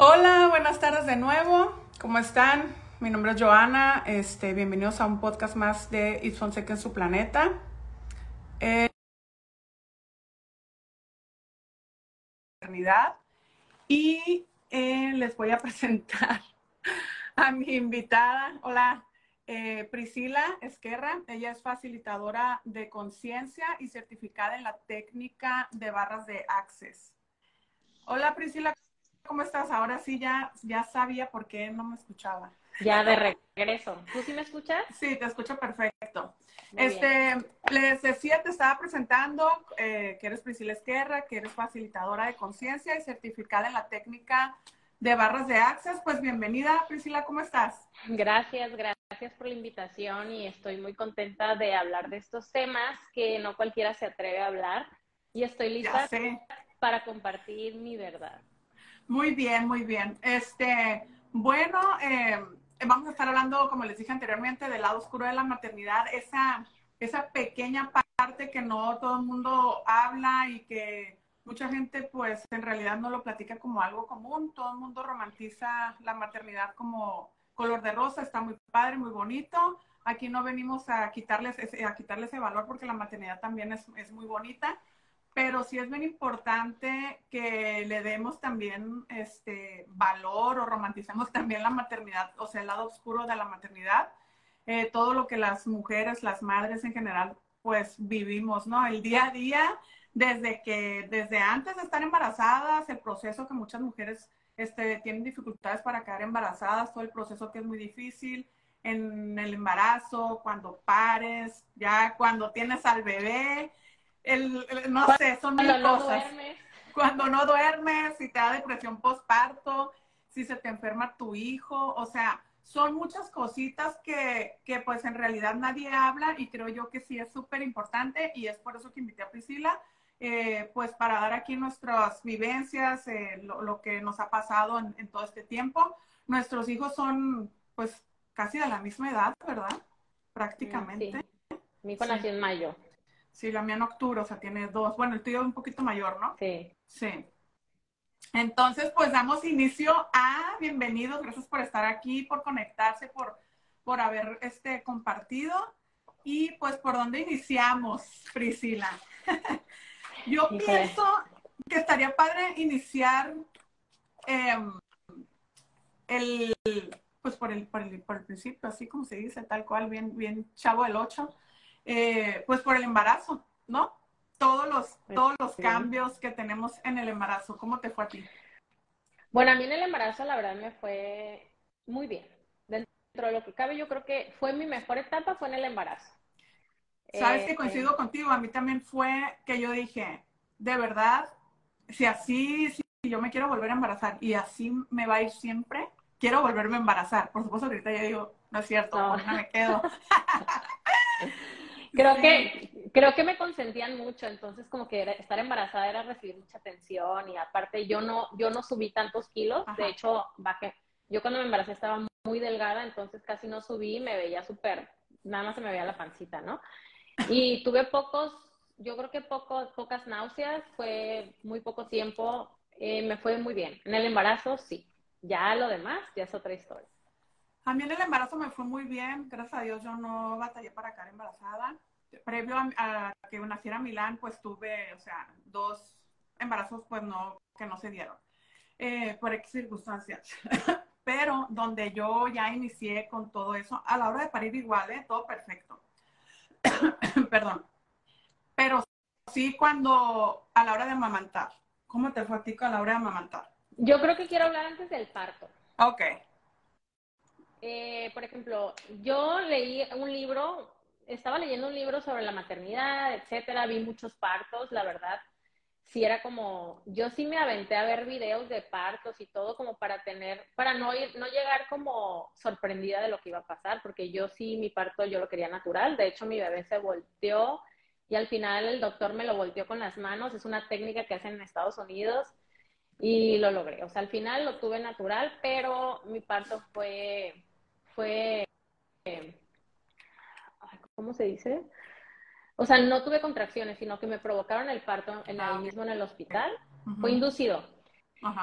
Hola, buenas tardes de nuevo. ¿Cómo están? Mi nombre es Joana. Este, bienvenidos a un podcast más de It's Fonseca en su planeta. Y eh, les voy a presentar a mi invitada. Hola, eh, Priscila Esquerra. Ella es facilitadora de conciencia y certificada en la técnica de barras de Access. Hola, Priscila, ¿cómo estás? Ahora sí ya, ya sabía por qué no me escuchaba. Ya de regreso. ¿Tú sí me escuchas? Sí, te escucho perfecto. este, les decía, te estaba presentando eh, que eres Priscila Esquerra, que eres facilitadora de conciencia y certificada en la técnica de barras de Access. Pues bienvenida, Priscila, ¿cómo estás? Gracias, gracias por la invitación y estoy muy contenta de hablar de estos temas que no cualquiera se atreve a hablar y estoy lista para compartir mi verdad. Muy bien, muy bien. Este, bueno, eh, vamos a estar hablando, como les dije anteriormente, del lado oscuro de la maternidad, esa, esa pequeña parte que no todo el mundo habla y que mucha gente pues en realidad no lo platica como algo común. Todo el mundo romantiza la maternidad como color de rosa, está muy padre, muy bonito. Aquí no venimos a quitarles a quitarles ese valor porque la maternidad también es, es muy bonita pero sí es bien importante que le demos también este valor o romanticemos también la maternidad, o sea, el lado oscuro de la maternidad, eh, todo lo que las mujeres, las madres en general, pues vivimos, ¿no? El día a día, desde que, desde antes de estar embarazadas, el proceso que muchas mujeres este, tienen dificultades para quedar embarazadas, todo el proceso que es muy difícil en el embarazo, cuando pares, ya cuando tienes al bebé, el, no sé, son mil cosas. Cuando no duermes, si te da depresión postparto, si se te enferma tu hijo, o sea, son muchas cositas que, que pues en realidad nadie habla y creo yo que sí es súper importante y es por eso que invité a Priscila, eh, pues para dar aquí nuestras vivencias, eh, lo, que nos ha pasado en, todo este tiempo. Nuestros hijos son pues casi de la misma edad, ¿verdad? Prácticamente. Sí. Mi hijo nació en mayo. Sí, la mía en octubre, o sea, tiene dos. Bueno, el tuyo es un poquito mayor, ¿no? Sí. Sí. Entonces, pues damos inicio a bienvenidos. Gracias por estar aquí, por conectarse, por, por haber este, compartido. Y pues, ¿por dónde iniciamos, Priscila? Yo pienso que estaría padre iniciar em, el, pues por el, por el, por el principio, así como se dice, tal cual, bien, bien chavo el 8. Eh, pues por el embarazo, ¿no? Todos los, pues todos los cambios que tenemos en el embarazo. ¿Cómo te fue a ti? Bueno, a mí en el embarazo la verdad me fue muy bien. Dentro de lo que cabe, yo creo que fue mi mejor etapa fue en el embarazo. Sabes que eh, coincido contigo, a mí también fue que yo dije, de verdad, si así, si yo me quiero volver a embarazar y así me va a ir siempre, quiero volverme a embarazar. Por supuesto, ahorita ya digo, no es cierto, no, no me quedo. Creo que, creo que me consentían mucho, entonces como que estar embarazada era recibir mucha atención y aparte yo no, yo no subí tantos kilos, de hecho bajé, yo cuando me embaracé estaba muy delgada, entonces casi no subí, me veía súper, nada más se me veía la pancita, ¿no? Y tuve pocos, yo creo que pocos, pocas náuseas, fue muy poco tiempo, eh, me fue muy bien. En el embarazo sí, ya lo demás ya es otra historia. A mí en el embarazo me fue muy bien, gracias a Dios yo no batallé para quedar embarazada. Previo a, que naciera Milán, pues tuve, o sea, dos embarazos pues no, que no se dieron, eh, por X circunstancias. Pero donde yo ya inicié con todo eso, a la hora de parir igual, ¿eh? todo perfecto. Perdón. Pero sí cuando, a la hora de amamantar, ¿cómo te fue a ti a la hora de amamantar? Yo creo que quiero hablar antes del parto. Ok. Eh, por ejemplo, yo leí un libro, estaba leyendo un libro sobre la maternidad, etcétera, vi muchos partos, la verdad, sí era como, yo sí me aventé a ver videos de partos y todo como para tener, para no ir, no llegar como sorprendida de lo que iba a pasar, porque yo sí mi parto yo lo quería natural, de hecho mi bebé se volteó y al final el doctor me lo volteó con las manos, es una técnica que hacen en Estados Unidos y lo logré, o sea, al final lo tuve natural, pero mi parto fue fue, ¿cómo se dice? O sea, no tuve contracciones, sino que me provocaron el parto en el mismo en el hospital. Fue inducido.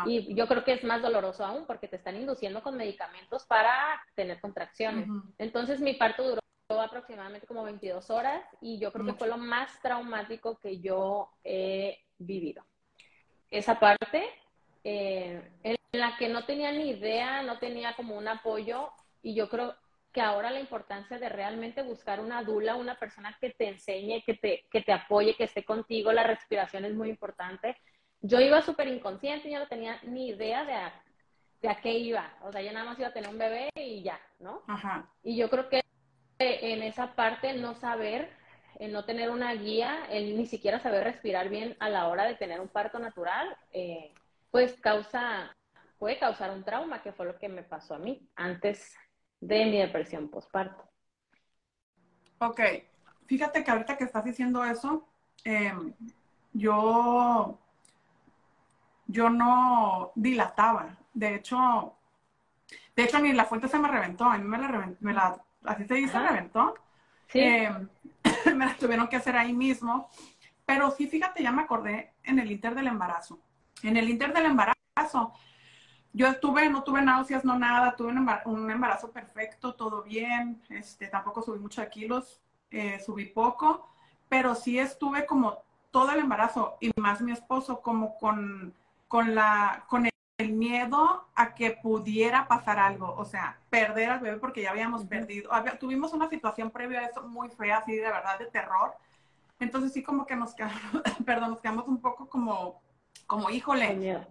Y yo creo que es más doloroso aún porque te están induciendo con medicamentos para tener contracciones. Entonces mi parto duró aproximadamente como 22 horas y yo creo que fue lo más traumático que yo he vivido. Esa parte eh, en la que no tenía ni idea, no tenía como un apoyo y yo creo que ahora la importancia de realmente buscar una dula, una persona que te enseñe, que te, que te apoye, que esté contigo, la respiración es muy importante. Yo iba súper inconsciente, yo no tenía ni idea de a, de a qué iba, o sea, yo nada más iba a tener un bebé y ya, ¿no? Ajá. Y yo creo que en esa parte no saber, en no tener una guía, el ni siquiera saber respirar bien a la hora de tener un parto natural, eh, pues causa, puede causar un trauma, que fue lo que me pasó a mí antes de mi depresión postparto. Ok, fíjate que ahorita que estás diciendo eso, em, yo, yo no dilataba. De hecho, de hecho, ni la fuente se me reventó, a mí me la, me la así se dice, reventó. Sí. Em, me la tuvieron que hacer ahí mismo. Pero sí, fíjate, ya me acordé en el inter del embarazo. En el inter del embarazo, yo estuve, no tuve náuseas, no nada, tuve un embarazo, perfecto, todo bien, este, tampoco subí muchos kilos, eh, subí poco, pero sí estuve como todo el embarazo y más mi esposo como con, con, la, con el miedo a que pudiera pasar algo, o sea, perder al bebé porque ya habíamos perdido. tuvimos una situación previa a eso muy fea, así de verdad, de terror. Entonces sí como que nos quedamos, perdón, nos quedamos un poco como, como híjole,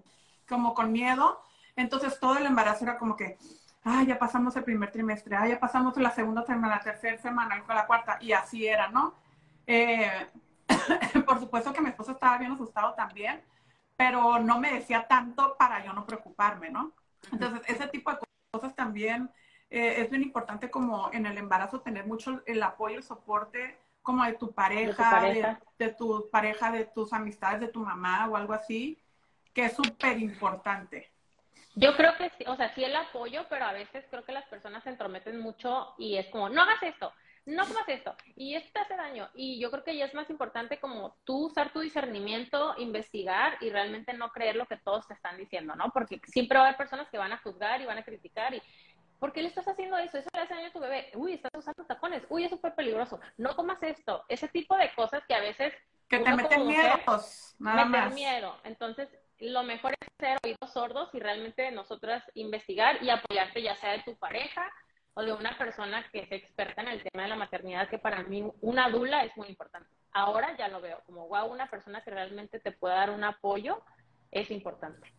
como con miedo. Entonces todo el embarazo era como que, ah, ya pasamos el primer trimestre, ah, ya pasamos la segunda semana, la tercera semana, la cuarta, y así era, ¿no? Eh, por supuesto que mi esposo estaba bien asustado también, pero no me decía tanto para yo no preocuparme, ¿no? Entonces, ese tipo de cosas también eh, es bien importante como en el embarazo tener mucho el apoyo, el soporte como de tu pareja, de de tu pareja, de tus amistades, de tu mamá o algo así, que es súper importante. Yo creo que sí, o sea, sí el apoyo, pero a veces creo que las personas se entrometen mucho y es como, no hagas esto, no comas esto, y esto te hace daño. Y yo creo que ya es más importante como tú usar tu discernimiento, investigar y realmente no creer lo que todos te están diciendo, ¿no? Porque siempre va a haber personas que van a juzgar y van a criticar y, ¿por qué le estás haciendo eso? Eso le hace daño a tu bebé. Uy, estás usando tacones. Uy, es súper peligroso. No comas esto. Ese tipo de cosas que a veces... Que te meten miedo, nada meter miedo. Entonces, lo mejor es ser oídos sordos y realmente nosotras investigar y apoyarte ya sea de tu pareja o de una persona que es experta en el tema de la maternidad, que para mí una dula es muy importante. Ahora ya lo veo como, wow, una persona que realmente te pueda dar un apoyo es importante.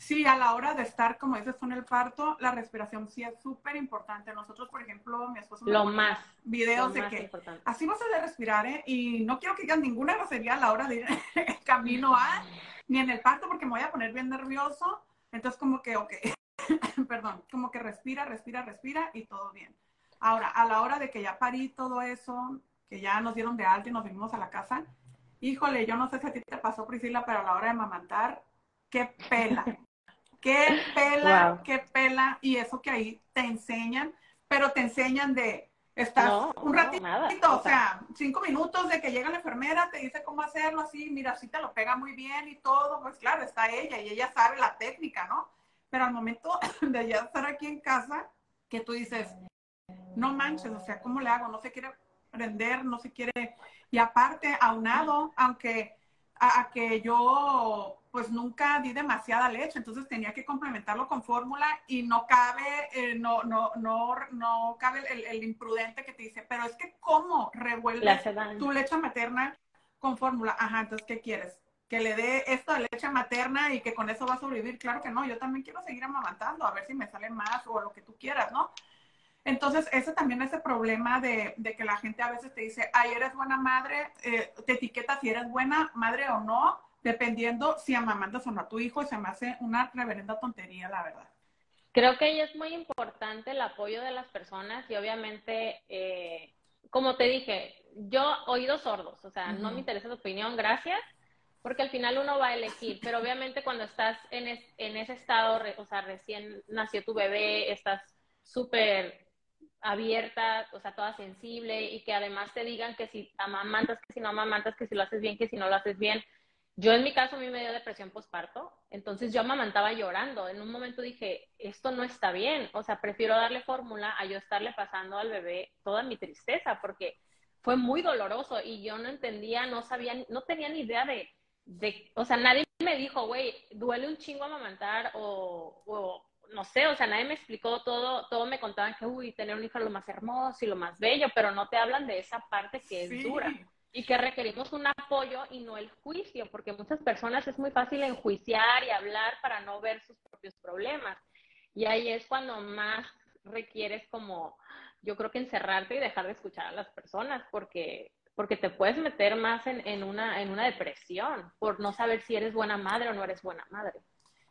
Sí, a la hora de estar, como dices con el parto, la respiración sí es súper importante. Nosotros, por ejemplo, mi esposo lo más videos de que así vas a respirar, ¿eh? Y no quiero que digan ninguna grosería a la hora de ir camino a ni en el parto porque me voy a poner bien nervioso. Entonces como que, ok, perdón, como que respira, respira, respira y todo bien. Ahora, a la hora de que ya parí todo eso, que ya nos dieron de alta y nos vinimos a la casa, híjole, yo no sé si a ti te pasó, Priscila, pero a la hora de amamantar, qué pela, qué pela, qué pela, y eso que ahí te enseñan, pero te enseñan de Estás un ratito, o, sea, cinco minutos de que llega la enfermera, te dice cómo hacerlo así, mira, así te lo pega muy bien y todo, pues claro, está ella y ella sabe la técnica, ¿no? Pero al momento de ya estar aquí en casa, que tú dices, no manches, o sea, ¿cómo le hago? No se quiere prender, no se quiere, y aparte, aunado, aunque a que yo pues nunca di demasiada leche, entonces tenía que complementarlo con fórmula y no cabe, eh, no, no, no, no cabe el, imprudente que te dice, pero es que ¿cómo revuelves tu leche materna con fórmula? Ajá, entonces, ¿qué quieres? Que le dé esto de leche materna y que con eso va a sobrevivir. Claro que no, yo también quiero seguir amamantando, a ver si me sale más o lo que tú quieras, ¿no? Entonces, ese también es el problema de, que la gente a veces te dice, ay, eres buena madre, eh, te etiqueta si eres buena madre o no, dependiendo si amamantas o no a tu hijo, se me hace una reverenda tontería, la verdad. Creo que es muy importante el apoyo de las personas y obviamente, eh, como te dije, yo oídos sordos, o sea, no me interesa tu opinión, gracias, porque al final uno va a elegir, pero obviamente cuando estás en, en ese estado, o sea, recién nació tu bebé, estás súper abierta, o sea, toda sensible y que además te digan que si amamantas, que si no amamantas, que si lo haces bien, que si no lo haces bien, yo en mi caso a mí me dio depresión postparto, entonces yo amamantaba llorando. En un momento dije, esto no está bien, o sea, prefiero darle fórmula a yo estarle pasando al bebé toda mi tristeza, porque fue muy doloroso y yo no entendía, no sabía, no tenía ni idea de, de o sea, nadie me dijo, güey, duele un chingo amamantar o, o, no sé, o sea, nadie me explicó todo, todo me contaban que, uy, tener un hijo es lo más hermoso y lo más bello, pero no te hablan de esa parte que es dura y que requerimos un apoyo y no el juicio, porque muchas personas es muy fácil enjuiciar y hablar para no ver sus propios problemas. Y ahí es cuando más requieres como, yo creo que encerrarte y dejar de escuchar a las personas, porque, porque te puedes meter más en, en, una, en una depresión por no saber si eres buena madre o no eres buena madre.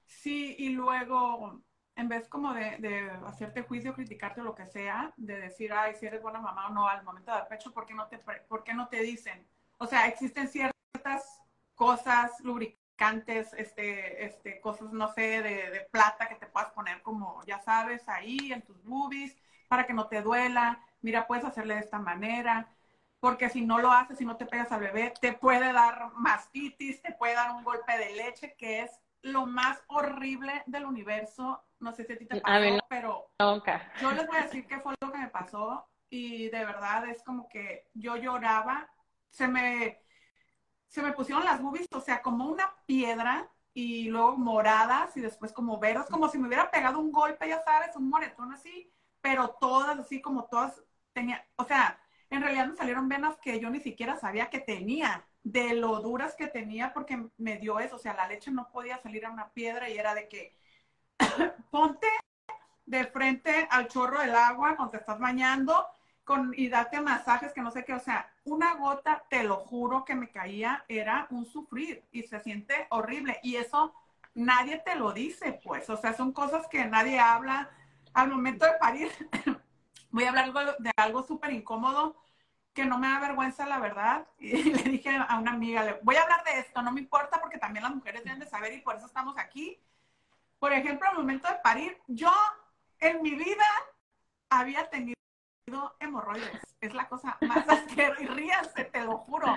Sí, y luego en vez como de, hacerte juicio, criticarte o lo que sea, de decir, ay, si eres buena mamá o no al momento de dar pecho, ¿por qué no te, por no te dicen? O sea, existen ciertas cosas lubricantes, este, este, cosas, no sé, de, de plata que te puedas poner como, ya sabes, ahí en tus boobies, para que no te duela. Mira, puedes hacerle de esta manera porque si no lo haces, si no te pegas al bebé, te puede dar mastitis, te puede dar un golpe de leche, que es lo más horrible del universo. No sé si a ti te pasó, pero yo les voy a decir qué fue lo que me pasó y de verdad es como que yo lloraba, se me, se me pusieron las boobies, o sea, como una piedra y luego moradas y después como veros, como si me hubiera pegado un golpe, ya sabes, un moretón así, pero todas así como todas tenía, o sea, en realidad me salieron venas que yo ni siquiera sabía que tenía de lo duras que tenía porque me dio eso, o sea, la leche no podía salir a una piedra y era de que ponte de frente al chorro del agua cuando te estás bañando con, y date masajes que no sé qué, o sea, una gota, te lo juro que me caía, era un sufrir y se siente horrible y eso nadie te lo dice, pues, o sea, son cosas que nadie habla al momento de parir. Voy a hablar de algo súper incómodo que no me da vergüenza, la verdad. Y le dije a una amiga, voy a hablar de esto, no me importa porque también las mujeres deben de saber y por eso estamos aquí. Por ejemplo, al momento de parir, yo en mi vida había tenido hemorroides. Es la cosa más asquerosa. Y ríase, te lo juro.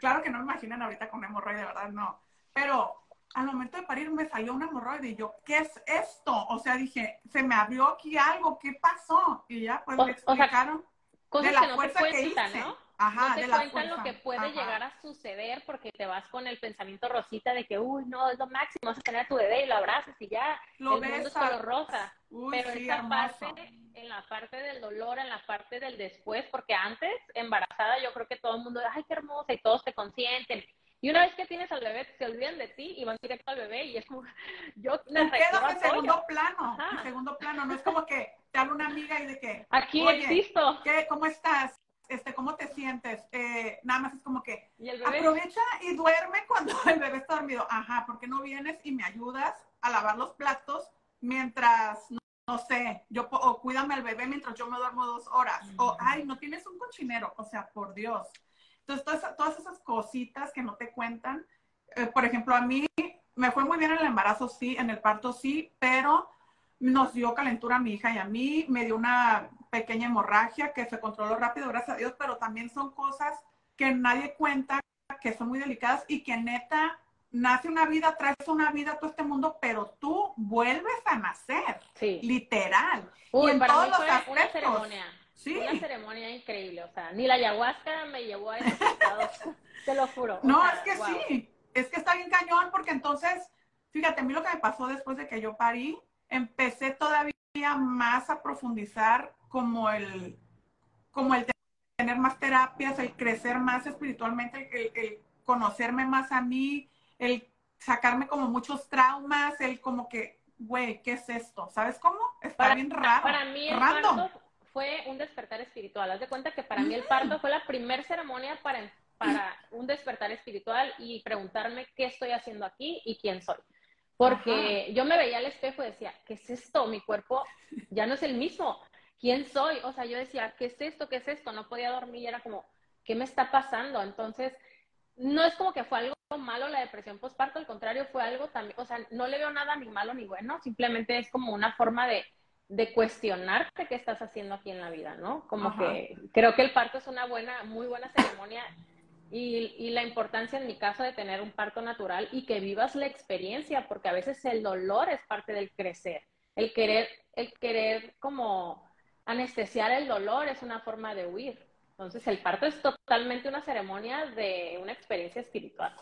Claro que no me imaginan ahorita con hemorroide, ¿verdad? No. Pero al momento de parir me salió un hemorroide y yo, ¿qué es esto? O sea, dije, se me abrió aquí algo, ¿qué pasó? Y ya, pues me explicaron cosas que no te cuentan, ¿no? Ajá, no te cuentan lo que puede llegar a suceder porque te vas con el pensamiento rosita de que, uy, no, es lo máximo, vas a tener a tu bebé y lo abrazas y ya, lo el mundo es color rosa. Pero en esta parte, en la parte del dolor, en la parte del después, porque antes, embarazada, yo creo que todo el mundo, ay, qué hermosa, y todos te consienten. Y una vez que tienes al bebé, se olvidan de ti y van directo al bebé y es como, yo me quedo en segundo plano, en segundo plano, no es como que te habla una amiga y de que, aquí existo. ¿qué, ¿cómo estás? Este, ¿cómo te sientes? Eh, nada más es como que aprovecha y duerme cuando el bebé está dormido. Ajá, ¿por qué no vienes y me ayudas a lavar los platos mientras, no, sé, yo o cuídame al bebé mientras yo me duermo dos horas? O, ay, no tienes un cochinero. O sea, por Dios. Entonces, todas, esas cositas que no te cuentan, eh, por ejemplo, a mí me fue muy bien en el embarazo, sí, en el parto, sí, pero nos dio calentura a mi hija y a mí, me dio una pequeña hemorragia que se controló rápido, gracias a Dios, pero también son cosas que nadie cuenta, que son muy delicadas y que neta, nace una vida, traes una vida a todo este mundo, pero tú vuelves a nacer, sí. literal. y en todos los aspectos. Sí. Una ceremonia increíble, o sea, ni la ayahuasca me llevó a esos estados, te lo juro. No, es que sí, es que está bien cañón porque entonces, fíjate, a mí lo que me pasó después de que yo parí, empecé todavía más a profundizar como el, como el tener más terapias, el crecer más espiritualmente, el, conocerme más a mí, el sacarme como muchos traumas, el como que, güey, ¿qué es esto? ¿Sabes cómo? Está bien raro. Para mí el fue un despertar espiritual. Haz de cuenta que para mí el parto fue la primera ceremonia para, para un despertar espiritual y preguntarme qué estoy haciendo aquí y quién soy. Porque yo me veía al espejo y decía, ¿qué es esto? Mi cuerpo ya no es el mismo. ¿Quién soy? O sea, yo decía, ¿qué es esto? ¿Qué es esto? No podía dormir y era como, ¿qué me está pasando? Entonces, no es como que fue algo malo la depresión postparto, al contrario, fue algo también, o sea, no le veo nada ni malo ni bueno, simplemente es como una forma de de cuestionarte qué estás haciendo aquí en la vida, ¿no? Como que creo que el parto es una buena, muy buena ceremonia Y, y, la importancia en mi caso de tener un parto natural y que vivas la experiencia, porque a veces el dolor es parte del crecer. El querer, el querer como anestesiar el dolor es una forma de huir. Entonces el parto es totalmente una ceremonia de una experiencia espiritual.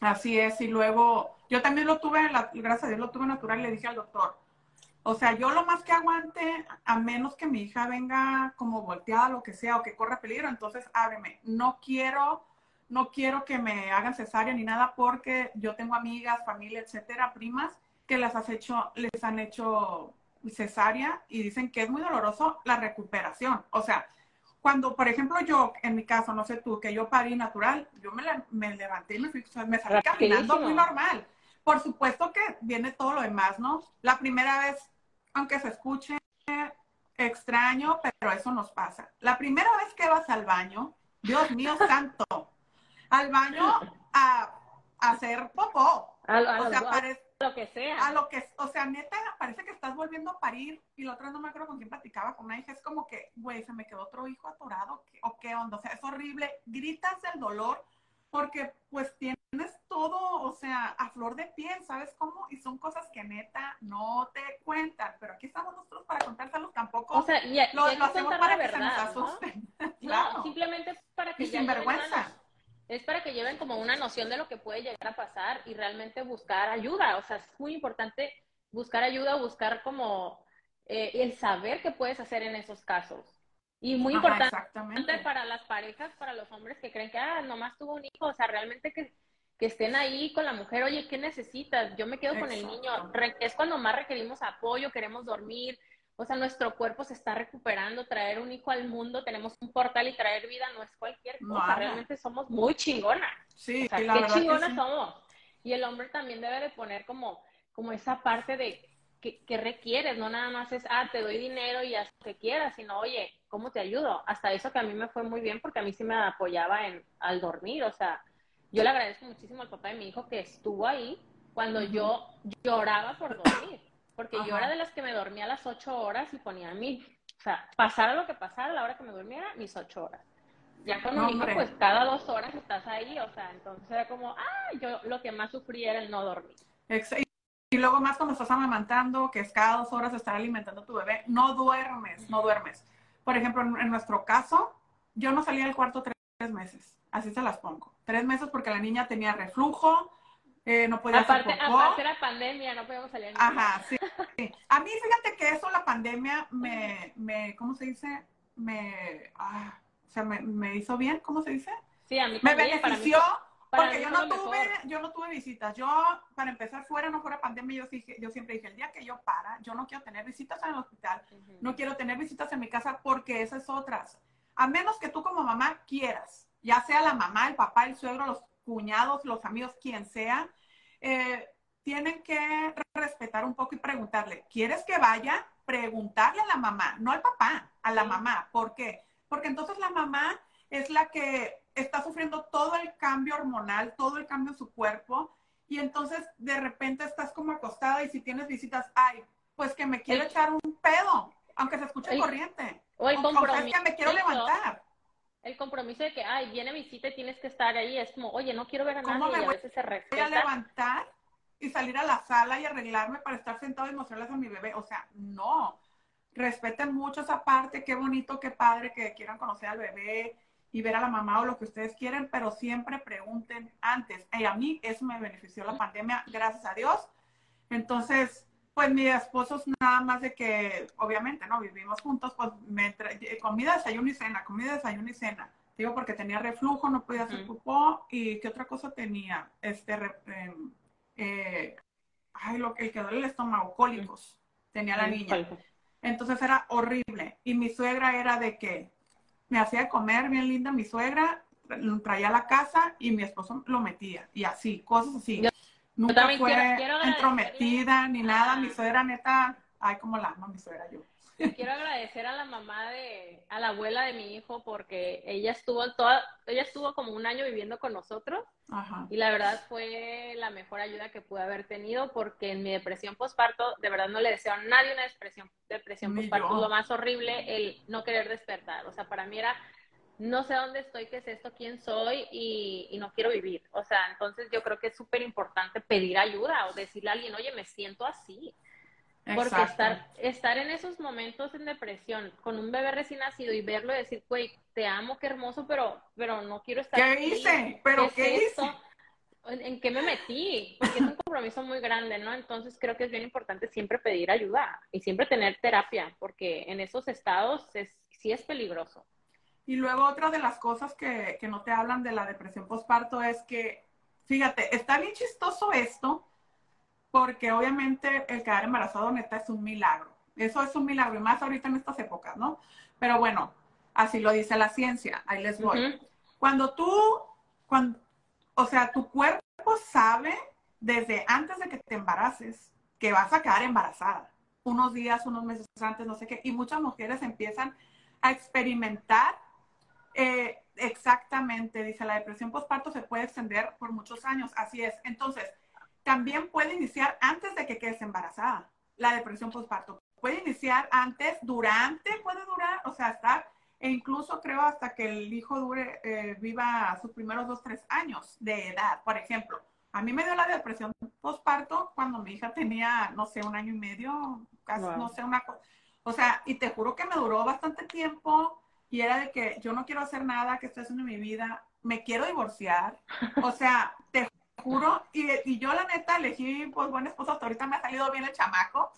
Así es, y luego yo también lo tuve, gracias a Dios lo tuve natural le dije al doctor, o sea, yo lo más que aguante, a menos que mi hija venga como volteada, lo que sea, o que corra peligro, entonces ábreme. No quiero, no quiero que me hagan cesárea ni nada porque yo tengo amigas, familia, etcétera, primas, que las has hecho, les han hecho cesárea y dicen que es muy doloroso la recuperación. O sea, cuando, por ejemplo, yo, en mi caso, no sé tú, que yo parí natural, yo me, me levanté y me, fui, me salí caminando muy normal. Por supuesto que viene todo lo demás, ¿no? La primera vez, aunque se escuche extraño, pero eso nos pasa. La primera vez que vas al baño, Dios mío santo, al baño a, hacer popó. o sea, parece lo que sea. A lo que, o sea, neta, parece que estás volviendo a parir. Y la otra no me acuerdo con quién platicaba, con una hija. Es como que, güey, se me quedó otro hijo atorado. ¿O qué onda? O sea, es horrible. Gritas del dolor porque, pues, tienes todo, o sea, a flor de piel, ¿sabes cómo? Y son cosas que neta no te cuentan. Pero aquí estamos nosotros para contárselos tampoco. O sea, y, lo, hacemos para que se nos asusten. ¿no? simplemente para que. Y sin vergüenza es para que lleven como una noción de lo que puede llegar a pasar y realmente buscar ayuda. O sea, es muy importante buscar ayuda, buscar como eh, el saber qué puedes hacer en esos casos. Y muy importante para las parejas, para los hombres que creen que, ah, nomás tuvo un hijo, o sea, realmente que, que estén ahí con la mujer, oye, ¿qué necesitas? Yo me quedo con el niño. Es cuando más requerimos apoyo, queremos dormir, o sea, nuestro cuerpo se está recuperando, traer un hijo al mundo, tenemos un portal y traer vida no es cualquier cosa, realmente somos muy chingonas. Sí, o sea, qué chingonas somos. Y el hombre también debe de poner como, como esa parte de que, requieres, no nada más es, ah, te doy dinero y haz lo que quieras, sino, oye, ¿cómo te ayudo? Hasta eso que a mí me fue muy bien porque a mí sí me apoyaba en, al dormir, o sea, yo le agradezco muchísimo al papá de mi hijo que estuvo ahí cuando yo lloraba por dormir. Porque yo era de las que me dormía a las ocho horas y ponía a mí, o sea, pasara lo que pasara, la hora que me durmiera, mis ocho horas. Ya cuando no, pues cada dos horas estás ahí, o sea, entonces era como, ah, yo lo que más sufrí era el no dormir. Y luego más cuando estás amamantando, que es cada dos horas estar alimentando a tu bebé, no duermes, no duermes. Por ejemplo, en, nuestro caso, yo no salía del cuarto tres meses, así se las pongo. Tres meses porque la niña tenía reflujo, eh, no podía aparte, hacer Aparte la pandemia, no podíamos salir. Ajá, sí, A mí, fíjate que eso, la pandemia, me, me ¿cómo se dice? Me, ah, o sea, me, me, hizo bien, ¿cómo se dice? Sí, a mí Me benefició, porque yo no tuve, yo no tuve visitas. Yo, para empezar, fuera no fuera pandemia, yo, dije, yo siempre dije, el día que yo para, yo no quiero tener visitas en el hospital, no quiero tener visitas en mi casa, porque esas otras. A menos que tú como mamá quieras, ya sea la mamá, el papá, el suegro, los cuñados, los amigos, quien sea, eh, tienen que respetar un poco y preguntarle, ¿quieres que vaya? Preguntarle a la mamá, no al papá, a la mamá. ¿Por qué? Porque entonces la mamá es la que está sufriendo todo el cambio hormonal, todo el cambio en su cuerpo, y entonces de repente estás como acostada y si tienes visitas, ay, pues que me quiero echar un pedo, aunque se escuche corriente. O el compromiso. que me quiero levantar el compromiso de que, ay, viene visita y tienes que estar ahí, es como, oye, no quiero ver a nadie, y a veces se respeta. Voy a levantar y salir a la sala y arreglarme para estar sentado y mostrarles a mi bebé. O sea, no. Respeten mucho esa parte, qué bonito, qué padre que quieran conocer al bebé y ver a la mamá o lo que ustedes quieren, pero siempre pregunten antes. Y a mí eso me benefició la pandemia, gracias a Dios. Entonces, pues mi esposo es nada más de que, obviamente, ¿no? Vivimos juntos, pues me eh, comida, desayuno y cena, comida, desayuno y cena. Digo, porque tenía reflujo, no podía hacer pupó. ¿Y qué otra cosa tenía? Este, em, eh, ay, lo que quedó el estómago, cólicos, tenía la niña. Entonces era horrible. Y mi suegra era de que me hacía comer bien linda, mi suegra traía a la casa y mi esposo lo metía. Y así, cosas así. Nunca fue entrometida ni nada. Mi suegra neta, ay, como la amo mi suegra yo. Quiero agradecer a la mamá de, a la abuela de mi hijo porque ella estuvo toda, ella estuvo como un año viviendo con nosotros y la verdad fue la mejor ayuda que pude haber tenido porque en mi depresión postparto de verdad no le deseo a nadie una depresión, depresión postparto, lo más horrible el no querer despertar, o sea, para mí era no sé dónde estoy, qué es esto, quién soy y, y no quiero vivir. O sea, entonces yo creo que es súper importante pedir ayuda o decirle a alguien, oye, me siento así. Porque estar, estar en esos momentos en depresión con un bebé recién nacido y verlo y decir, güey, te amo, qué hermoso, pero, pero no quiero estar. ¿Qué hice? ¿Pero qué, hice? ¿En qué me metí? Porque es un compromiso muy grande, ¿no? Entonces creo que es bien importante siempre pedir ayuda y siempre tener terapia, porque en esos estados es, sí es peligroso. Y luego otra de las cosas que, que no te hablan de la depresión postparto es que, fíjate, está bien chistoso esto, porque obviamente el quedar embarazado neta es un milagro. Eso es un milagro, y más ahorita en estas épocas, ¿no? Pero bueno, así lo dice la ciencia, ahí les voy. Cuando tú, cuando, o sea, tu cuerpo sabe desde antes de que te embaraces que vas a quedar embarazada, unos días, unos meses antes, no sé qué, y muchas mujeres empiezan a experimentar eh, exactamente, dice, la depresión postparto se puede extender por muchos años, así es. Entonces, también puede iniciar antes de que quedes embarazada, la depresión postparto. Puede iniciar antes, durante, puede durar, o sea, estar, e incluso creo hasta que el hijo dure, eh, viva sus primeros dos, tres años de edad. Por ejemplo, a mí me dio la depresión postparto cuando mi hija tenía, no sé, un año y medio, casi, no sé, una cosa. O sea, y te juro que me duró bastante tiempo y era de que yo no quiero hacer nada que estoy haciendo en mi vida, me quiero divorciar. O sea, te juro, y, yo la neta elegí pues buen esposo, hasta ahorita me ha salido bien el chamaco,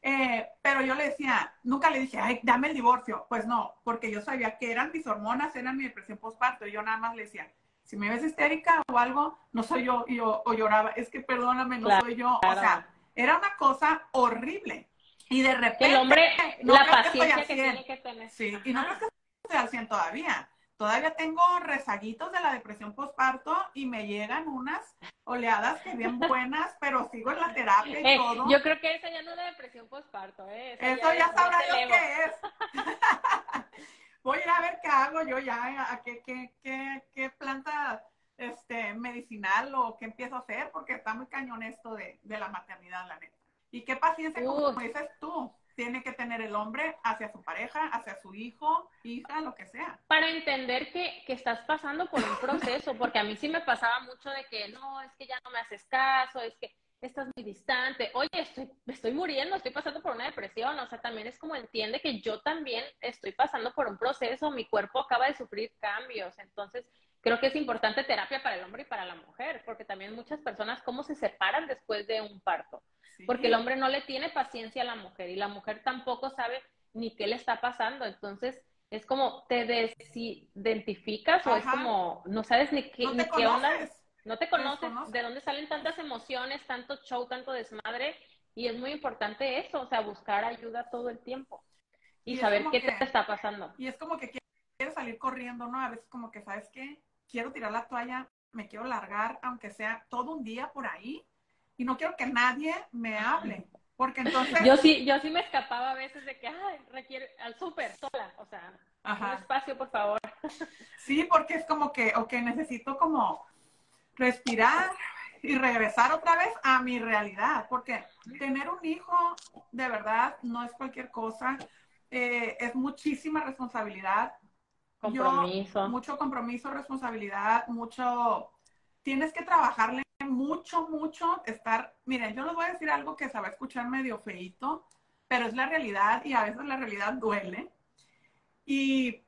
eh, pero yo le decía, nunca le dije, ay, dame el divorcio, pues no, porque yo sabía que eran mis hormonas, eran mi depresión postparto, y yo nada más le decía, si me ves histérica o algo, no soy yo, y yo o lloraba, es que perdóname, no soy yo, o sea, era una cosa horrible. Y de repente... El hombre, la paciencia que, tiene que tener. Sí, y no creo que estoy al 100 todavía todavía tengo rezaguitos de la depresión postparto y me llegan unas oleadas que bien buenas, pero sigo en la terapia y eh, todo. Yo creo que esa ya no es la depresión postparto, ¿eh? Eso ya, sabrá yo qué es. Voy a ir a ver qué hago yo ya, a qué, qué, qué, qué planta este, medicinal o qué empiezo a hacer, porque está muy cañón esto de, de la maternidad, la neta. Y qué paciencia, como dices tú tiene que tener el hombre hacia su pareja, hacia su hijo, hija, lo que sea. Para entender que, que, estás pasando por un proceso, porque a mí sí me pasaba mucho de que no, es que ya no me haces caso, es que estás muy distante, oye, estoy, estoy muriendo, estoy pasando por una depresión, o sea, también es como entiende que yo también estoy pasando por un proceso, mi cuerpo acaba de sufrir cambios, entonces creo que es importante terapia para el hombre y para la mujer, porque también muchas personas, ¿cómo se separan después de un parto? porque el hombre no le tiene paciencia a la mujer y la mujer tampoco sabe ni qué le está pasando. Entonces, es como te desidentificas o es como no sabes ni qué, ni qué onda. No te conoces, de dónde salen tantas emociones, tanto show, tanto desmadre. Y es muy importante eso, o sea, buscar ayuda todo el tiempo y, saber qué te está pasando. Y es como que quieres salir corriendo, ¿no? A veces como que, ¿sabes qué? Quiero tirar la toalla, me quiero largar, aunque sea todo un día por ahí, y no quiero que nadie me hable. Porque entonces... Yo sí, yo sí me escapaba a veces de que, ay, requiere al súper sola, o sea, un espacio, por favor. Sí, porque es como que, ok, necesito como respirar y regresar otra vez a mi realidad, porque tener un hijo de verdad no es cualquier cosa, eh, es muchísima responsabilidad. Compromiso. mucho compromiso, responsabilidad, mucho... Tienes que trabajarle mucho, mucho estar, miren, yo les voy a decir algo que se va a escuchar medio feito, pero es la realidad y a veces la realidad duele. Y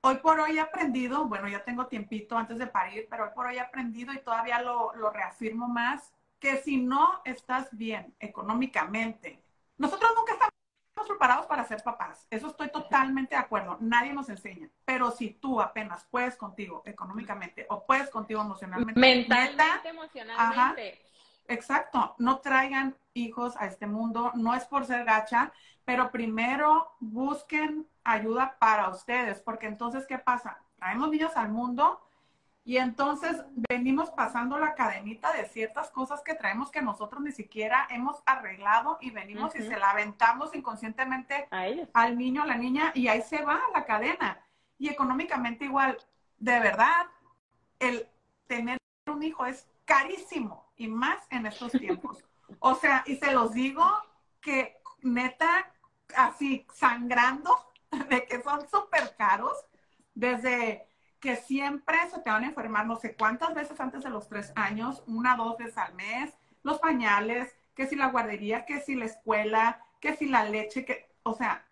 hoy por hoy he aprendido, bueno, ya tengo tiempito antes de parir, pero hoy por hoy he aprendido y todavía lo, lo reafirmo más, que si no estás bien económicamente, nosotros nunca estamos preparados para ser papás. Eso estoy totalmente de acuerdo. Nadie nos enseña. Pero si tú apenas puedes contigo económicamente o puedes contigo emocionalmente. Mentalmente, emocionalmente. exacto. No traigan hijos a este mundo. No es por ser gacha, pero primero busquen ayuda para ustedes. Porque entonces, ¿qué pasa? Traemos niños al mundo y entonces venimos pasando la cadenita de ciertas cosas que traemos que nosotros ni siquiera hemos arreglado y venimos y se la aventamos inconscientemente al niño, a la niña y ahí se va la cadena. Y económicamente igual, de verdad, el tener un hijo es carísimo y más en estos tiempos. O sea, y se los digo que neta, así sangrando de que son súper caros desde que siempre se te van a enfermar no sé cuántas veces antes de los tres años, una, dos veces al mes, los pañales, que si la guardería, que si la escuela, que si la leche, que, o sea,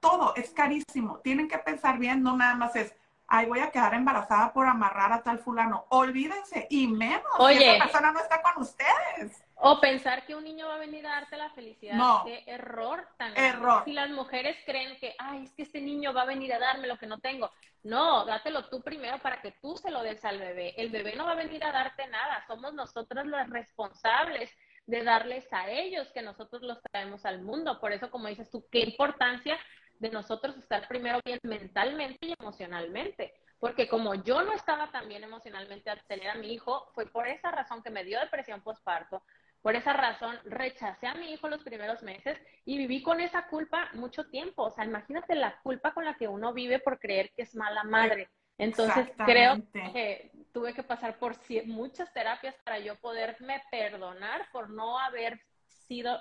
todo es carísimo. Tienen que pensar bien, no nada más es, ay, voy a quedar embarazada por amarrar a tal fulano. Olvídense, y menos Oye. si esa persona no está con ustedes. O pensar que un niño va a venir a darte la felicidad. No. Qué error tan. Error. Si las mujeres creen que, ay, es que este niño va a venir a darme lo que no tengo. No, dátelo tú primero para que tú se lo des al bebé. El bebé no va a venir a darte nada. Somos nosotras las responsables de darles a ellos que nosotros los traemos al mundo. Por eso, como dices tú, qué importancia de nosotros estar primero bien mentalmente y emocionalmente. Porque como yo no estaba tan bien emocionalmente al tener a mi hijo, fue por esa razón que me dio depresión postparto, por esa razón rechacé a mi hijo los primeros meses y viví con esa culpa mucho tiempo. O sea, imagínate la culpa con la que uno vive por creer que es mala madre. Entonces creo que tuve que pasar por muchas terapias para yo poderme perdonar por no haber sido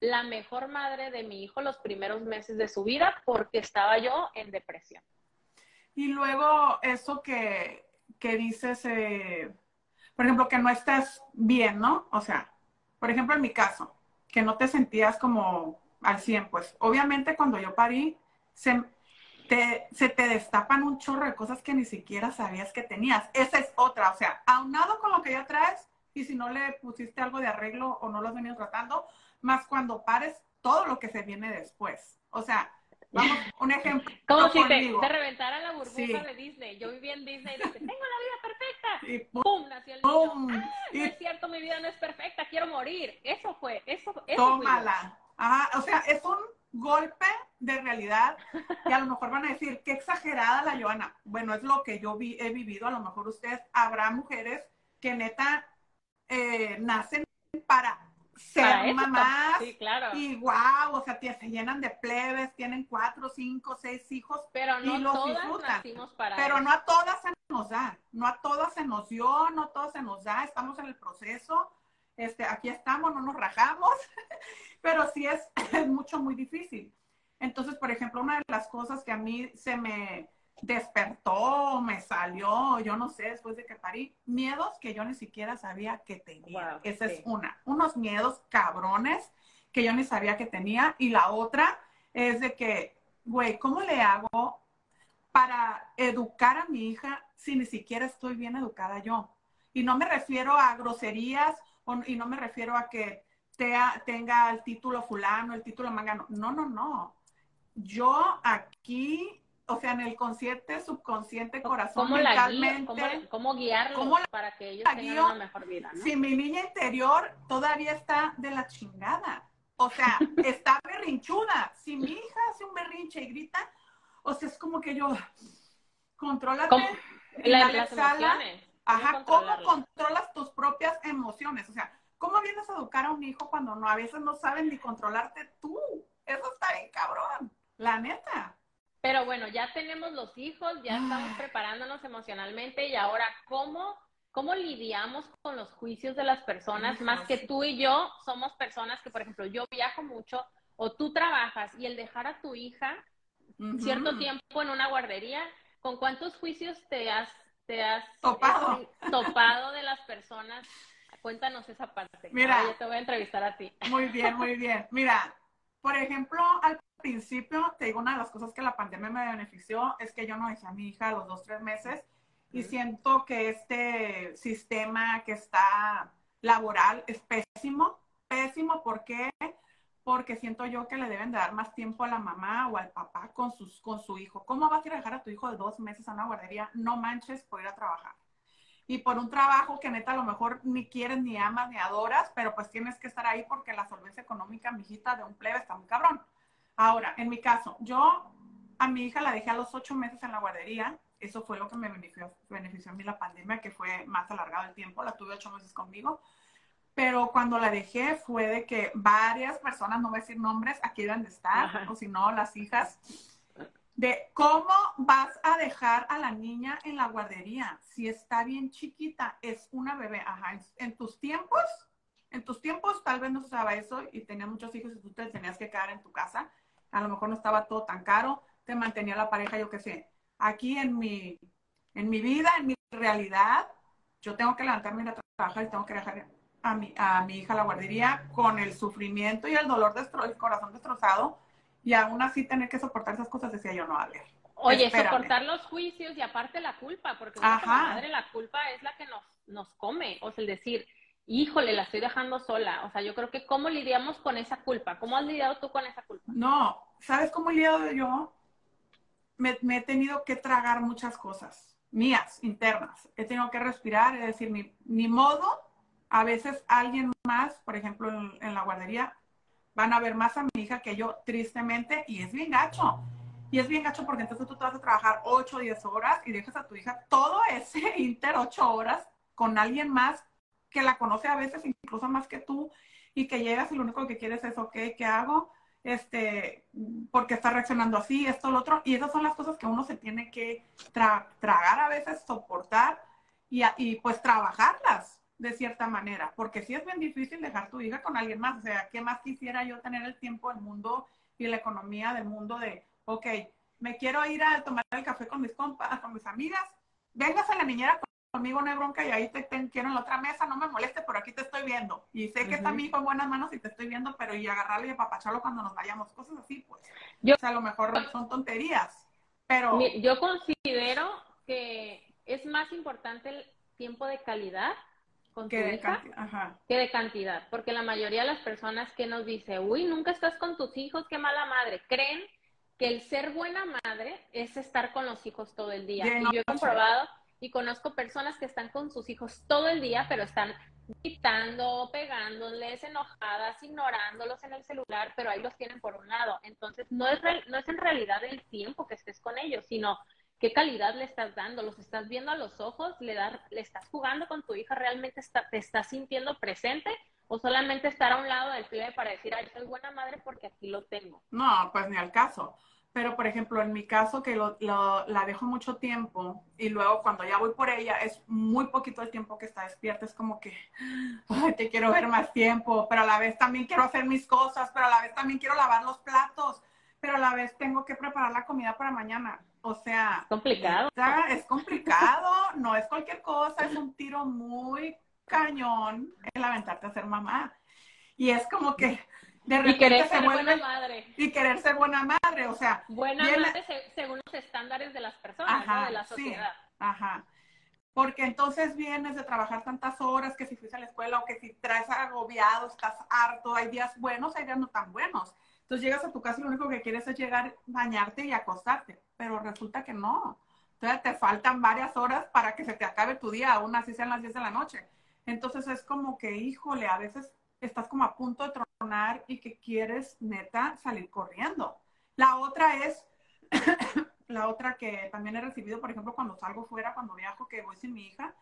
la mejor madre de mi hijo los primeros meses de su vida porque estaba yo en depresión. Y luego eso que, que dices, eh, por ejemplo, que no estás bien, ¿no? O sea, por ejemplo, en mi caso, que no te sentías como al 100, pues obviamente cuando yo parí, se te, se te destapan un chorro de cosas que ni siquiera sabías que tenías. Esa es otra, o sea, aunado con lo que ya traes, y si no le pusiste algo de arreglo o no lo has venido tratando, más cuando pares todo lo que se viene después. O sea, vamos, un ejemplo. Como si te, te reventara la burbuja Sí. de Disney. Yo vivía en Disney y dije, tengo la vida perfecta. Y pum, ¡Pum! Nació el niño. pum, No y es cierto, mi vida no es perfecta, quiero morir. Eso fue, eso, eso tómala. Ajá, o sea, es un golpe de realidad y a lo mejor van a decir, qué exagerada la Joana. Bueno, es lo que yo vi, he vivido, a lo mejor ustedes, habrá mujeres que neta eh, nacen para ser mamás Sí, claro. y wow, o sea, se llenan de plebes, tienen cuatro, cinco, seis hijos, Pero no y los todas disfrutan. para pero eso. no a todas se nos da, no a todas se nos dio, no a todas se nos da, estamos en el proceso, este, aquí estamos, no nos rajamos, pero sí es, es mucho, muy difícil. Entonces, por ejemplo, una de las cosas que a mí se me despertó, me salió, yo no sé, después de que parí, miedos que yo ni siquiera sabía que tenía. Wow, Esa sí. es una, unos miedos cabrones que yo ni sabía que tenía. Y la otra es de que, güey, ¿cómo le hago para educar a mi hija si ni siquiera estoy bien educada yo? Y no me refiero a groserías o- y no me refiero a que tenga el título fulano, el título mangano. No, no, no. Yo aquí, o sea, en el consciente, subconsciente, corazón, ¿Cómo la guío? mentalmente, ¿Cómo, cómo guiarlos ¿Cómo la- para que ellos tengan guío? una mejor vida? ¿no? si mi niña interior todavía está de la chingada. O sea, está berrinchuda. Si mi hija hace un berrinche y grita, o sea, es como que yo, contrólate. ¿Cómo? La- las. ¿Cómo Ajá, ¿cómo controlas tus propias emociones? O sea, ¿cómo vienes a educar a un hijo cuando no, a veces no saben ni controlarte tú? Eso está bien cabrón, la neta. Pero bueno, ya tenemos los hijos, ya estamos Ay. preparándonos emocionalmente y ahora, ¿cómo, cómo lidiamos con los juicios de las personas? Más que tú y yo somos personas que, por ejemplo, yo viajo mucho o tú trabajas y el dejar a tu hija cierto Ujú. tiempo en una guardería, ¿con cuántos juicios te has, te has Topado. este, topado de las personas? Cuéntanos esa parte. Mira. Yo te voy a entrevistar a ti. Muy bien, muy bien. Mira, por ejemplo, al principio, te digo, una de las cosas que la pandemia me benefició es que yo no dejé a mi hija a los dos, tres meses y siento que este sistema que está laboral es pésimo, pésimo, ¿por qué? Porque siento yo que le deben de dar más tiempo a la mamá o al papá con, sus, con su hijo. ¿Cómo vas a ir a dejar a tu hijo de dos meses a una guardería? No manches por ir a trabajar y por un trabajo que neta a lo mejor ni quieres, ni amas, ni adoras, pero pues tienes que estar ahí porque la solvencia económica, mijita, de un plebe está muy cabrón. Ahora, en mi caso, yo a mi hija la dejé a los ocho meses en la guardería. Eso fue lo que me benefició, benefició a mí la pandemia, que fue más alargado el tiempo. La tuve ocho meses conmigo. Pero cuando la dejé fue de que varias personas, no voy a decir nombres, aquí deben de estar, Ajá. o si no, las hijas, de cómo vas a dejar a la niña en la guardería si está bien chiquita, es una bebé. Ajá, en, tus tiempos, en tus tiempos tal vez no se usaba eso y tenías muchos hijos y tú te tenías que quedar en tu casa. A lo mejor no estaba todo tan caro, te mantenía la pareja, yo qué sé. aquí en mi, en mi vida, en mi realidad, yo tengo que levantarme y a trabajar y tengo que dejar a mi, a mi hija a la guardería con el sufrimiento y el dolor, destro, el corazón destrozado, y aún así tener que soportar esas cosas, decía yo, no, a ver. Oye, soportar los juicios y aparte la culpa, porque como madre la culpa es la que nos, nos come, o sea, el decir, híjole, la estoy dejando sola, o sea, yo creo que cómo lidiamos con esa culpa, ¿cómo has lidiado tú con esa culpa? No, ¿sabes cómo he lidiado yo? Me, me he tenido que tragar muchas cosas mías, internas, he tenido que respirar, es decir, ni, ni modo, a veces alguien más, por ejemplo, en la guardería, van a ver más a mi hija que yo, tristemente, y es bien gacho. Y es bien gacho porque entonces tú te vas a trabajar 8 o 10 horas y dejas a tu hija todo ese inter 8 horas con alguien más que la conoce a veces incluso más que tú y que llegas y lo único que quieres es, ok, ¿qué hago? Este, porque está reaccionando así, esto, lo otro. Y esas son las cosas que uno se tiene que tragar a veces, soportar y, y pues trabajarlas de cierta manera, porque sí es bien difícil dejar tu hija con alguien más, o sea, ¿qué más quisiera yo tener el tiempo del mundo y la economía del mundo de, ok, me quiero ir a tomar el café con mis compas, con mis amigas, vengas a la niñera conmigo, no hay bronca, y ahí te, quiero en la otra mesa, no me moleste, pero aquí te estoy viendo. Y sé que está mi hijo en buenas manos y te estoy viendo, pero y agarrarlo y apapacharlo cuando nos vayamos, cosas así, pues. Yo, o sea, a lo mejor son tonterías, pero... Yo considero que es más importante el tiempo de calidad con tu hija que de cantidad, porque la mayoría de las personas que nos dice, uy, nunca estás con tus hijos, qué mala madre, creen que el ser buena madre es estar con los hijos todo el día. y yo he comprobado y conozco personas que están con sus hijos todo el día, pero están gritando, pegándoles, enojadas, ignorándolos en el celular, pero ahí los tienen por un lado. Entonces, no es, no es en realidad el tiempo que estés con ellos, sino qué calidad le estás dando, los estás viendo a los ojos, le, le estás jugando con tu hija, realmente está, te estás sintiendo presente o solamente estar a un lado del plebe para decir, ay, soy buena madre porque aquí lo tengo. No, pues ni al caso. Pero, por ejemplo, en mi caso, que lo, la dejo mucho tiempo y luego cuando ya voy por ella, es muy poquito el tiempo que está despierta. Es como que, ay, te quiero ver más tiempo, pero a la vez también quiero hacer mis cosas, pero a la vez también quiero lavar los platos, pero a la vez tengo que preparar la comida para mañana. O sea, complicado. es complicado, no es cualquier cosa, es un tiro muy cañón el aventarte a ser mamá. Y es como que de repente y querer ser buena madre. Y querer ser buena madre, o sea. Buena madre según los estándares de las personas, de la sociedad. ajá. Porque entonces vienes de trabajar tantas horas que si fuiste a la escuela o que si traes agobiado, estás harto, hay días buenos, hay días no tan buenos. Entonces llegas a tu casa y lo único que quieres es llegar, bañarte y acostarte, pero resulta que no. Entonces te faltan varias horas para que se te acabe tu día, aún así sean las 10 de la noche. Entonces es como que, híjole, a veces estás como a punto de tronar y que quieres neta salir corriendo. La otra es, la otra que también he recibido, por ejemplo, cuando salgo fuera, cuando viajo, que voy sin mi hija,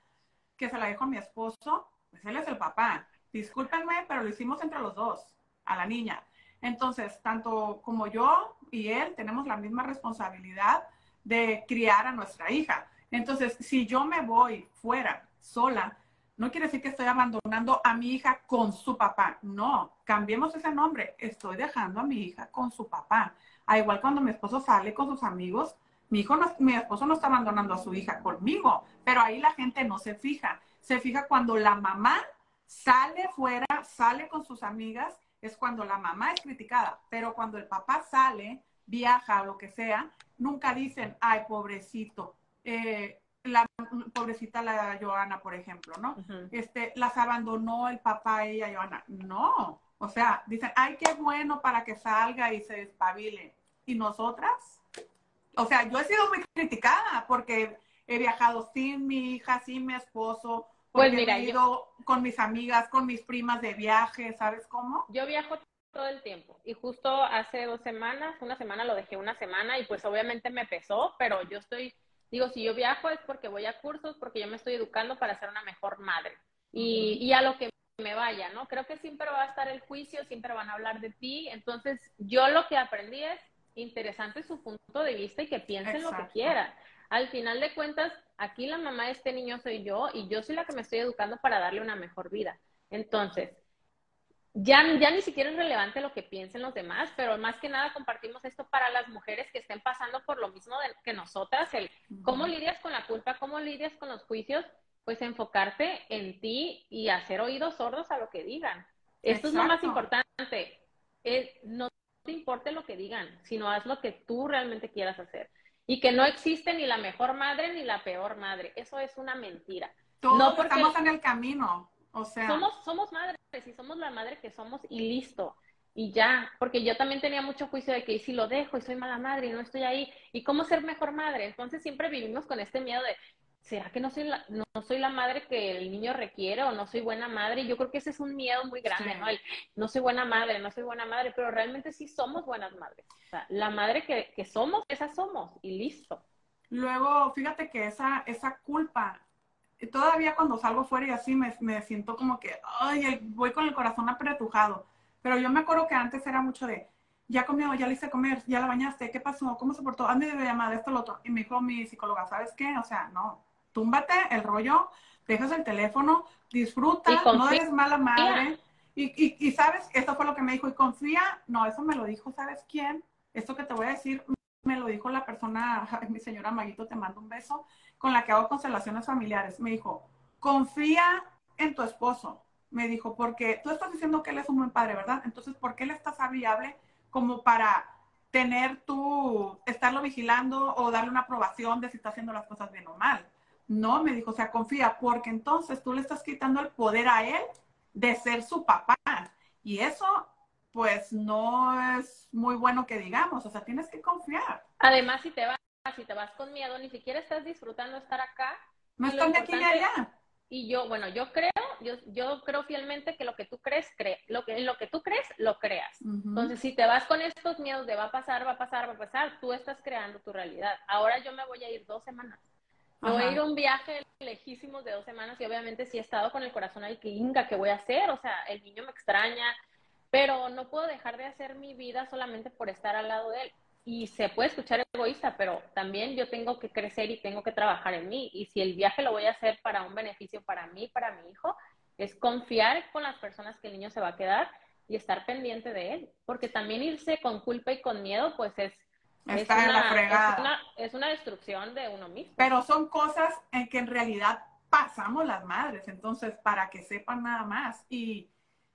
que se la dejo a mi esposo, pues él es el papá. Discúlpenme, pero lo hicimos entre los dos, a la niña. Entonces, tanto como yo y él tenemos la misma responsabilidad de criar a nuestra hija. Entonces, si yo me voy fuera sola, no quiere decir que estoy abandonando a mi hija con su papá. No, cambiemos ese nombre. Estoy dejando a mi hija con su papá. A igual cuando mi esposo sale con sus amigos, mi, hijo mi esposo no está abandonando a su hija conmigo, pero ahí la gente no se fija. Se fija cuando la mamá sale fuera, sale con sus amigas es cuando la mamá es criticada, pero cuando el papá sale, viaja o lo que sea, nunca dicen, ay, pobrecito. Eh, la pobrecita la Joana, por ejemplo, ¿no? Este, las abandonó el papá ella, Joana. No, o sea, dicen, ay, qué bueno para que salga y se despabile. ¿Y nosotras? O sea, yo he sido muy criticada porque he viajado sin mi hija, sin mi esposo, pues mira, he ido con mis amigas, con mis primas de viaje, ¿sabes cómo? Yo viajo todo el tiempo y justo hace dos semanas, una semana lo dejé una semana y pues obviamente me pesó, pero yo estoy, digo, si yo viajo es porque voy a cursos, porque yo me estoy educando para ser una mejor madre. Y, y a lo que me vaya, ¿no? Creo que siempre va a estar el juicio, siempre van a hablar de ti, entonces yo lo que aprendí es interesante su punto de vista y que piensen lo que quieran al final de cuentas, aquí la mamá de este niño soy yo y yo soy la que me estoy educando para darle una mejor vida. Entonces, ya, ya ni siquiera es relevante lo que piensen los demás, pero más que nada compartimos esto para las mujeres que estén pasando por lo mismo que nosotras, el cómo lidias con la culpa, cómo lidias con los juicios, pues enfocarte en ti y hacer oídos sordos a lo que digan. Esto es lo más importante. Es, no te importe lo que digan, sino haz lo que tú realmente quieras hacer. Y que no existe ni la mejor madre ni la peor madre. Eso es una mentira. Todos no porque estamos en el camino. O sea. Somos, somos madres y somos la madre que somos y listo. Y ya, porque yo también tenía mucho juicio de que si lo dejo y soy mala madre y no estoy ahí, ¿y cómo ser mejor madre? Entonces siempre vivimos con este miedo de, ¿será que no soy la, no, soy la madre que el niño requiere o no soy buena madre? Yo creo que ese es un miedo muy grande, ¿no? El, no soy buena madre, no soy buena madre, pero realmente sí somos buenas madres. O sea, la madre que, que somos, esa somos y listo. Luego, fíjate que esa, esa culpa, todavía cuando salgo fuera y así me, me siento como que, ay, voy con el corazón apretujado. Pero yo me acuerdo que antes era mucho de, ya comió, ya le hice comer, ya la bañaste, ¿qué pasó? ¿Cómo se portó? Hazme de llamada, esto, lo otro. Y me dijo mi psicóloga, ¿sabes qué? O sea, no, túmbate el rollo, dejas el teléfono, disfruta, no eres mala madre. Y, y, y, sabes, esto fue lo que me dijo, y confía, no, eso me lo dijo, ¿sabes quién? Esto que te voy a decir, me lo dijo la persona, mi señora Maguito, te mando un beso, con la que hago constelaciones familiares. Me dijo, confía en tu esposo. Me dijo, porque tú estás diciendo que él es un buen padre, ¿verdad? Entonces, ¿por qué él está sabiable como para tener tú, estarlo vigilando o darle una aprobación de si está haciendo las cosas bien o mal? No, me dijo, o sea, confía, porque entonces tú le estás quitando el poder a él de ser su papá. Y eso, pues, no es muy bueno que digamos, o sea, tienes que confiar. Además, si te vas, si te vas con miedo, ni siquiera estás disfrutando estar acá. No están de aquí ni allá. Y yo, bueno, yo creo, yo, yo creo fielmente que lo que tú crees, cree, lo que, lo que tú crees, lo creas. Entonces, si te vas con estos miedos de va a pasar, va a pasar, va a pasar, tú estás creando tu realidad. Ahora yo me voy a ir dos semanas me voy a ir a un viaje lejísimo de dos semanas y obviamente sí he estado con el corazón ahí que inga, ¿qué voy a hacer? O sea, el niño me extraña, pero no puedo dejar de hacer mi vida solamente por estar al lado de él. Y se puede escuchar egoísta, pero también yo tengo que crecer y tengo que trabajar en mí. Y si el viaje lo voy a hacer para un beneficio para mí, para mi hijo, es confiar con las personas que el niño se va a quedar y estar pendiente de él. Porque también irse con culpa y con miedo, pues es Está es en la fregada. Es una, destrucción de uno mismo. Pero son cosas en que en realidad pasamos las madres, entonces para que sepan nada más y,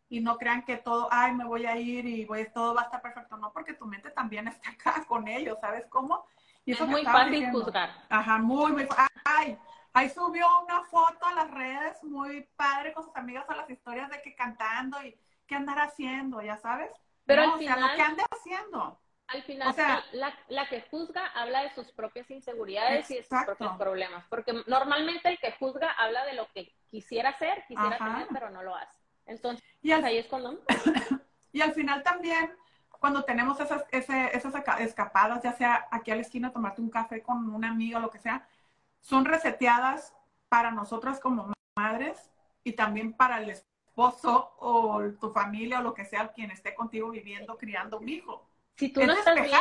y no crean que todo, ay, me voy a ir y voy, todo va a estar perfecto, no, porque tu mente también está acá con ellos, ¿sabes cómo? Y es muy fácil juzgar. Ajá, muy, muy Ay, ahí subió una foto a las redes muy padre con sus amigas a las historias de que cantando y qué andar haciendo, ya sabes. Pero al final, lo que ande haciendo. Al final, la, la, que juzga habla de sus propias inseguridades y de sus propios problemas, porque normalmente el que juzga habla de lo que quisiera hacer, quisiera tener, pero no lo hace. Entonces, y ahí es cuando... y al final también, cuando tenemos esas, esas escapadas, ya sea aquí a la esquina, tomarte un café con una amiga o lo que sea, son reseteadas para nosotras como madres y también para el esposo o tu familia o lo que sea, quien esté contigo viviendo, criando un hijo. Si tú no estás bien,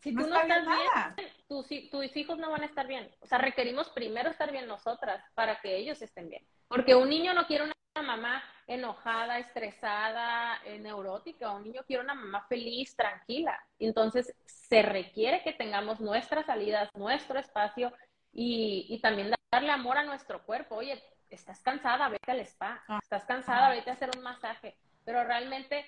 si tú no, estás bien, tus, tus hijos no van a estar bien. O sea, requerimos primero estar bien nosotras para que ellos estén bien. Porque un niño no quiere una mamá enojada, estresada, eh, neurótica. Un niño quiere una mamá feliz, tranquila. Entonces, se requiere que tengamos nuestras salidas, nuestro espacio y, y también darle amor a nuestro cuerpo. Oye, estás cansada, vete al spa. Ah. Estás cansada, vete a hacer un masaje. Pero realmente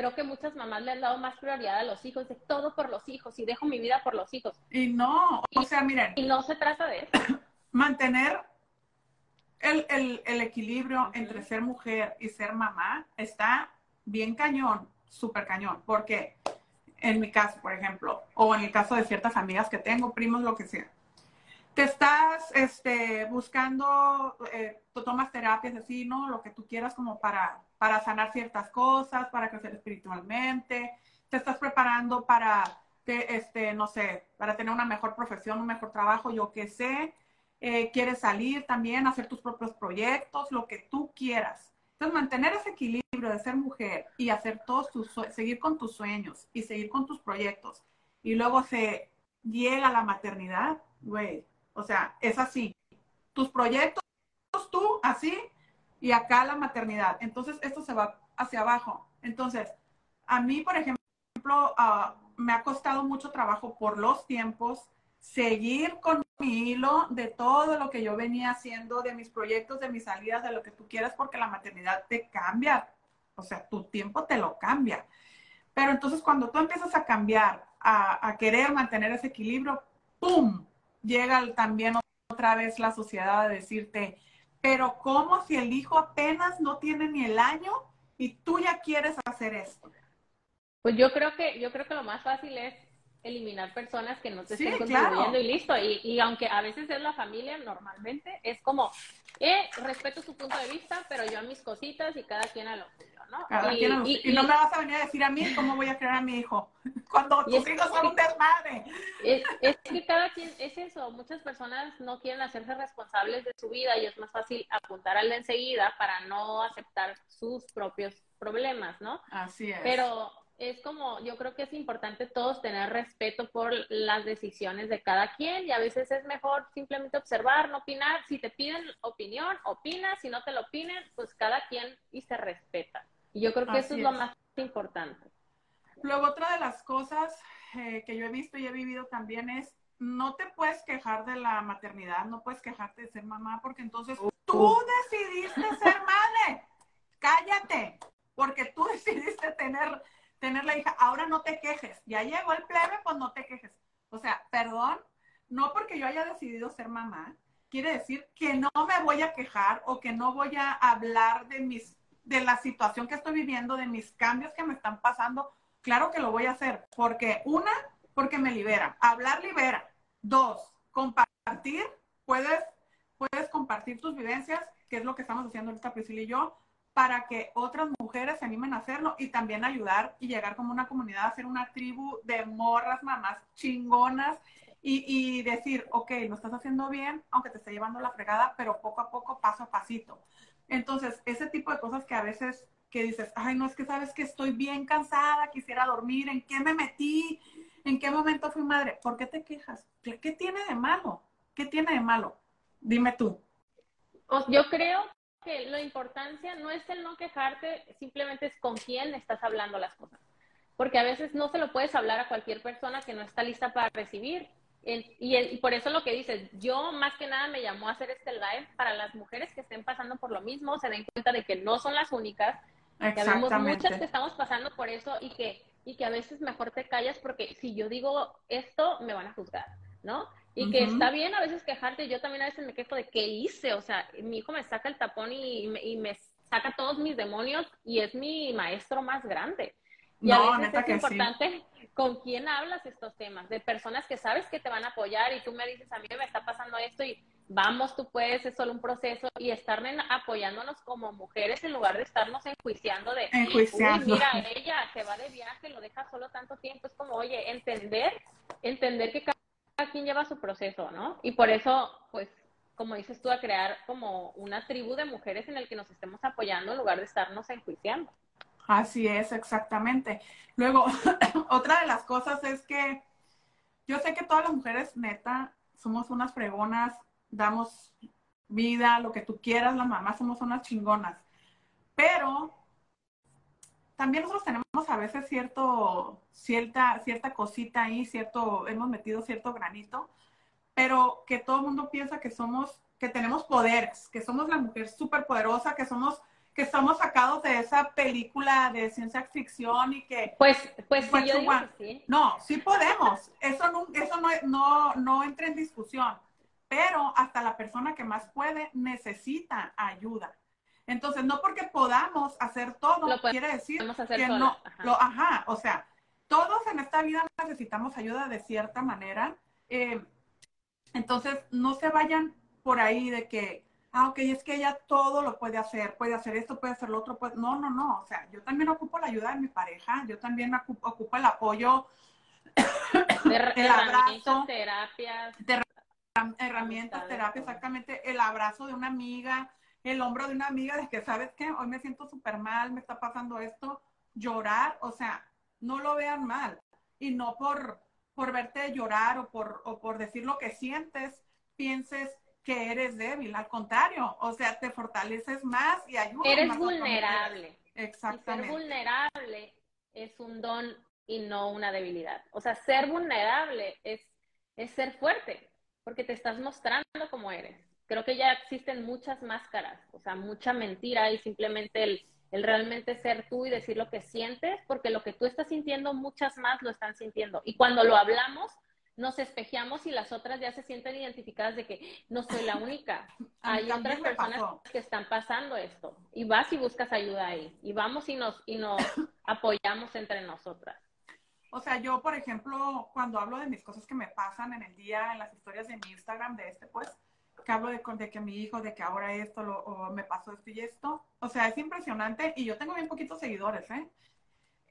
creo que muchas mamás le han dado más prioridad a los hijos, de todo por los hijos y dejo mi vida por los hijos. Y no, o sea, miren. Y no se trata de eso. Mantener el, equilibrio entre ser mujer y ser mamá está bien cañón, súper cañón, porque en mi caso, por ejemplo, o en el caso de ciertas amigas que tengo, primos, lo que sea, te estás este, buscando, eh, tú tomas terapias así, ¿no? Lo que tú quieras como para, para sanar ciertas cosas, para crecer espiritualmente, te estás preparando para, este, no sé, para tener una mejor profesión, un mejor trabajo, yo qué sé, eh, quieres salir también, hacer tus propios proyectos, lo que tú quieras. Entonces, mantener ese equilibrio de ser mujer y hacer todos tus, seguir con tus sueños y seguir con tus proyectos, y luego se llega la maternidad, güey, o sea, es así. Tus proyectos, tú, así, y acá la maternidad. Entonces, esto se va hacia abajo. Entonces, a mí, por ejemplo, ah, me ha costado mucho trabajo por los tiempos seguir con mi hilo de todo lo que yo venía haciendo, de mis proyectos, de mis salidas, de lo que tú quieras, porque la maternidad te cambia. O sea, tu tiempo te lo cambia. Pero entonces cuando tú empiezas a cambiar, a, a querer mantener ese equilibrio, ¡pum! Llega también otra vez la sociedad a decirte, pero ¿cómo si el hijo apenas no tiene ni el año y tú ya quieres hacer esto? Pues yo creo que, yo creo que lo más fácil es eliminar personas que no te estén contribuyendo y listo. Y, y, aunque a veces es la familia, normalmente es como, eh, respeto su punto de vista, pero yo a mis cositas y cada quien a lo suyo, ¿no? y, y, no me vas a venir a decir a mí cómo voy a crear a mi hijo, cuando tus hijos son un desmadre. Es, es, que cada quien, es eso, muchas personas no quieren hacerse responsables de su vida y es más fácil apuntar al de enseguida para no aceptar sus propios problemas, ¿no? Así es. Pero es como, yo creo que es importante todos tener respeto por las decisiones de cada quien y a veces es mejor simplemente observar, no opinar. Si te piden opinión, opina. Si no te lo piden, pues cada quien y se respeta. Y yo creo que eso es, lo más importante. Luego, otra de las cosas eh, que yo he visto y he vivido también es, no te puedes quejar de la maternidad, no puedes quejarte de ser mamá, porque entonces tú decidiste ser madre. Cállate, porque tú decidiste tener tener la hija, ahora no te quejes, ya llegó el plebe, pues no te quejes. O sea, perdón, no porque yo haya decidido ser mamá, quiere decir que no me voy a quejar o que no voy a hablar de mis de la situación que estoy viviendo, de mis cambios que me están pasando. Claro que lo voy a hacer, porque una, porque me libera. Hablar libera. Dos, compartir, puedes puedes compartir tus vivencias, que es lo que estamos haciendo ahorita Priscila y yo, para que otras mujeres se animen a hacerlo y también ayudar y llegar como una comunidad a ser una tribu de morras, mamás chingonas y, y, decir, ok, lo estás haciendo bien, aunque te esté llevando la fregada, pero poco a poco, paso a pasito. Entonces, ese tipo de cosas que a veces que dices, ay, no es que sabes que estoy bien cansada, quisiera dormir, ¿en qué me metí? ¿En qué momento fui madre? ¿Por qué te quejas? ¿Qué, tiene de malo? ¿Qué tiene de malo? Dime tú. Yo creo que la importancia no es el no quejarte, simplemente es con quién estás hablando las cosas. Porque a veces no se lo puedes hablar a cualquier persona que no está lista para recibir. Y, por eso lo que dices, yo más que nada me llamó a hacer este live para las mujeres que estén pasando por lo mismo, se den cuenta de que no son las únicas, que vemos muchas que estamos pasando por eso y que, y que a veces mejor te callas porque si yo digo esto, me van a juzgar, ¿no? Y que está bien a veces quejarte, yo también a veces me quejo de qué hice, o sea, mi hijo me saca el tapón y, y, me, saca todos mis demonios y es mi maestro más grande. Y a veces es importante con quién hablas estos temas, de personas que sabes que te van a apoyar y tú me dices, a mí me está pasando esto y vamos, tú puedes, es solo un proceso y estar apoyándonos como mujeres en lugar de estarnos enjuiciando de, enjuiciando. mira, ella se va de viaje, lo deja solo tanto tiempo, es como, oye, entender, entender que cada quien lleva su proceso, ¿no? Y por eso, pues, como dices tú, a crear como una tribu de mujeres en el que nos estemos apoyando en lugar de estarnos enjuiciando. Así es, exactamente. Luego, otra de las cosas es que yo sé que todas las mujeres, neta, somos unas fregonas, damos vida, lo que tú quieras, las mamás somos unas chingonas. Pero también nosotros tenemos a veces cierto, cierta, cierta cosita ahí, cierto, hemos metido cierto granito, pero que todo el mundo piensa que somos, que tenemos poderes, que somos la mujer súper poderosa, que somos, que estamos sacados de esa película de ciencia ficción y que... Pues, pues sí, yo sí. No, sí podemos, eso, no, eso no, no, no entra en discusión, pero hasta la persona que más puede necesita ayuda. Entonces, no porque podamos hacer todo, quiere decir que no, lo, ajá, o sea, todos en esta vida necesitamos ayuda de cierta manera. Eh, entonces, no se vayan por ahí de que, ah, ok, es que ella todo lo puede hacer, puede hacer esto, puede hacer lo otro, pues no, no, no, o sea, yo también ocupo la ayuda de mi pareja, yo también ocupo, ocupo el apoyo, de, el abrazo, terapias, de herramientas, terapia, exactamente, el abrazo de una amiga, el hombro de una amiga de que, ¿sabes qué? Hoy me siento súper mal, me está pasando esto, llorar, o sea, no lo vean mal. Y no por, por verte llorar o por, o por decir lo que sientes, pienses que eres débil, al contrario, o sea, te fortaleces más y ayudas. Eres vulnerable. Exactamente. ser vulnerable es un don y no una debilidad. O sea, ser vulnerable es, es ser fuerte, porque te estás mostrando como eres. Creo que ya existen muchas máscaras, o sea, mucha mentira y simplemente el, el realmente ser tú y decir lo que sientes, porque lo que tú estás sintiendo, muchas más lo están sintiendo. Y cuando lo hablamos, nos espejeamos y las otras ya se sienten identificadas de que no soy la única. Hay otras personas que están pasando esto. Y vas y buscas ayuda ahí. Y vamos y nos, y nos apoyamos entre nosotras. O sea, yo, por ejemplo, cuando hablo de mis cosas que me pasan en el día, en las historias de mi Instagram, de este, pues, que hablo de, de que mi hijo, de que ahora esto, lo, o me pasó esto y esto. O sea, es impresionante. Y yo tengo bien poquitos seguidores, ¿eh?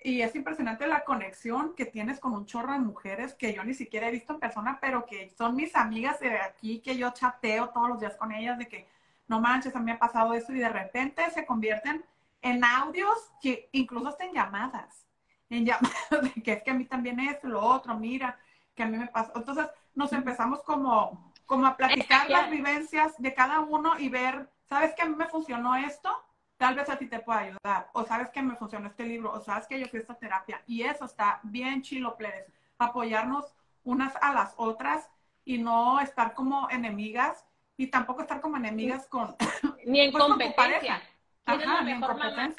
Y es impresionante la conexión que tienes con un chorro de mujeres que yo ni siquiera he visto en persona, pero que son mis amigas de aquí, que yo chateo todos los días con ellas, de que no manches, a mí me ha pasado esto y de repente se convierten en audios que incluso hasta en llamadas, en llamadas de que es que a mí también esto, lo otro, mira, que a mí me pasó. Entonces nos empezamos como, como a platicar las vivencias de cada uno y ver, ¿sabes que a mí me funcionó esto? tal vez a ti te pueda ayudar, o sabes que me funcionó este libro, o sabes que yo fui a esta terapia, y eso está bien chilo, plebes, apoyarnos unas a las otras y no estar como enemigas, y tampoco estar como enemigas con... Ni en pues, competencia. ¿Quién es la mejor mamá?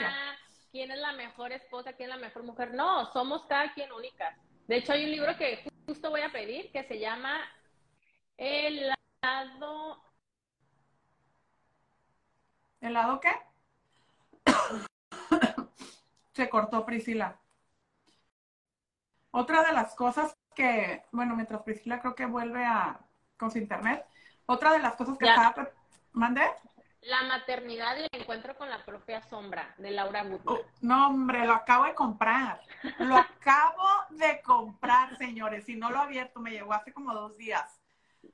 ¿Quién es la mejor esposa? ¿Quién es la mejor mujer? No, somos cada quien únicas. De hecho, hay un libro que justo voy a pedir que se llama El lado... ¿El lado qué? Se cortó Priscila. Otra de las cosas que, bueno, mientras Priscila creo que vuelve a con su internet, otra de las cosas que estaba... ¿Mande? La maternidad y el encuentro con la propia sombra, de Laura Gutman. Oh, no, hombre, lo acabo de comprar. Lo acabo de comprar, señores. Y no lo he abierto, me llegó hace como dos días.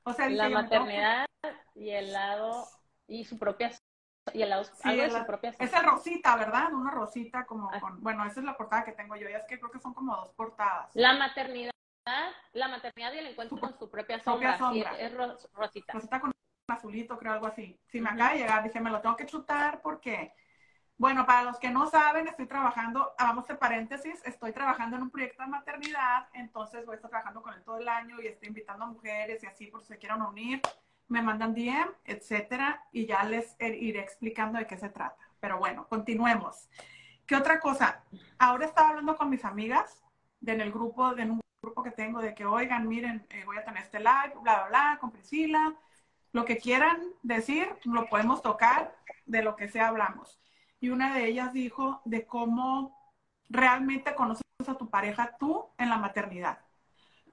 O sea, la maternidad y el lado y su propia y el lado, de su propia Esa rosita, ¿verdad? Una rosita como ah. con, bueno, esa es la portada que tengo yo, y es que creo que son como dos portadas. La maternidad, la maternidad y el encuentro con su propia sombra, es, rosita. Rosita con azulito, creo, algo así. Si me acaba de llegar, dije, me lo tengo que chutar porque, bueno, para los que no saben, estoy trabajando, vamos de paréntesis, estoy trabajando en un proyecto de maternidad, entonces voy a estar trabajando con él todo el año y estoy invitando a mujeres y así por si se quieran unir me mandan DM, etcétera, y ya les iré explicando de qué se trata. Pero bueno, continuemos. ¿Qué otra cosa? Ahora estaba hablando con mis amigas de en el grupo, de un grupo que tengo, de que, oigan, miren, eh, voy a tener este live, bla, bla, bla, con Priscila. Lo que quieran decir, lo podemos tocar, de lo que sea hablamos. Y una de ellas dijo de cómo realmente conoces a tu pareja tú en la maternidad.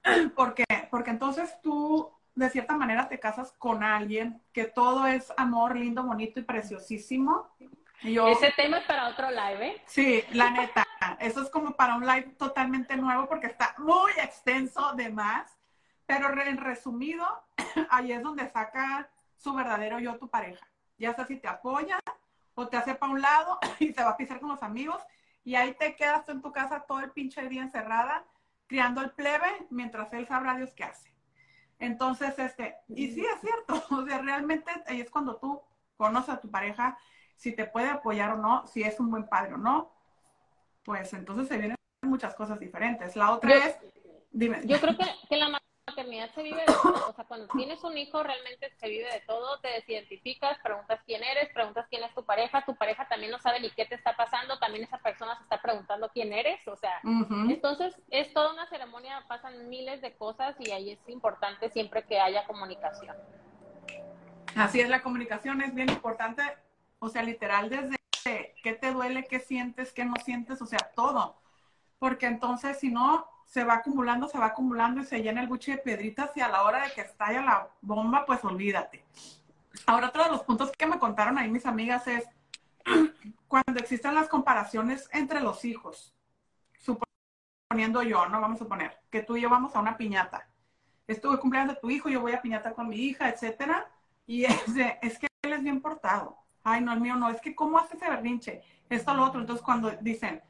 ¿Por qué? Porque entonces tú de cierta manera te casas con alguien que todo es amor, lindo, bonito y preciosísimo. Ese tema es para otro live, ¿eh? Sí, la neta. Eso es como para un live totalmente nuevo porque está muy extenso de más. Pero en resumido, ahí es donde saca su verdadero yo tu pareja. Ya sea si te apoya o te hace para un lado y se va a pisar con los amigos y ahí te quedas tú en tu casa todo el pinche día encerrada criando el plebe mientras él sabrá Dios qué hace. Entonces, este, y sí es cierto, o sea, realmente ahí es cuando tú conoces a tu pareja, si te puede apoyar o no, si es un buen padre o no, pues entonces se vienen muchas cosas diferentes. La otra es, dime. Yo creo que, que la maternidad se vive de todo. O sea, cuando tienes un hijo realmente se vive de todo, te desidentificas, preguntas quién eres, preguntas quién es tu pareja, tu pareja también no sabe ni qué te está pasando, también esa persona se está preguntando quién eres, o sea, entonces es toda una ceremonia, pasan miles de cosas y ahí es importante siempre que haya comunicación. Así es, la comunicación es bien importante, o sea, literal desde qué te duele, qué sientes, qué no sientes, o sea, todo. Porque entonces, si no, se va acumulando, se va acumulando y se llena el buche de piedritas y a la hora de que estalla la bomba, pues olvídate. Ahora, otro de los puntos que me contaron ahí mis amigas es cuando existen las comparaciones entre los hijos. Suponiendo yo, ¿no? Vamos a suponer que tú y yo vamos a una piñata. Estuve cumpleaños de tu hijo, yo voy a piñata con mi hija, etcétera. Y es, es que él es bien portado. Ay, no, el mío no. Es que, ¿cómo hace ese berrinche? Esto, lo otro. Entonces, cuando dicen,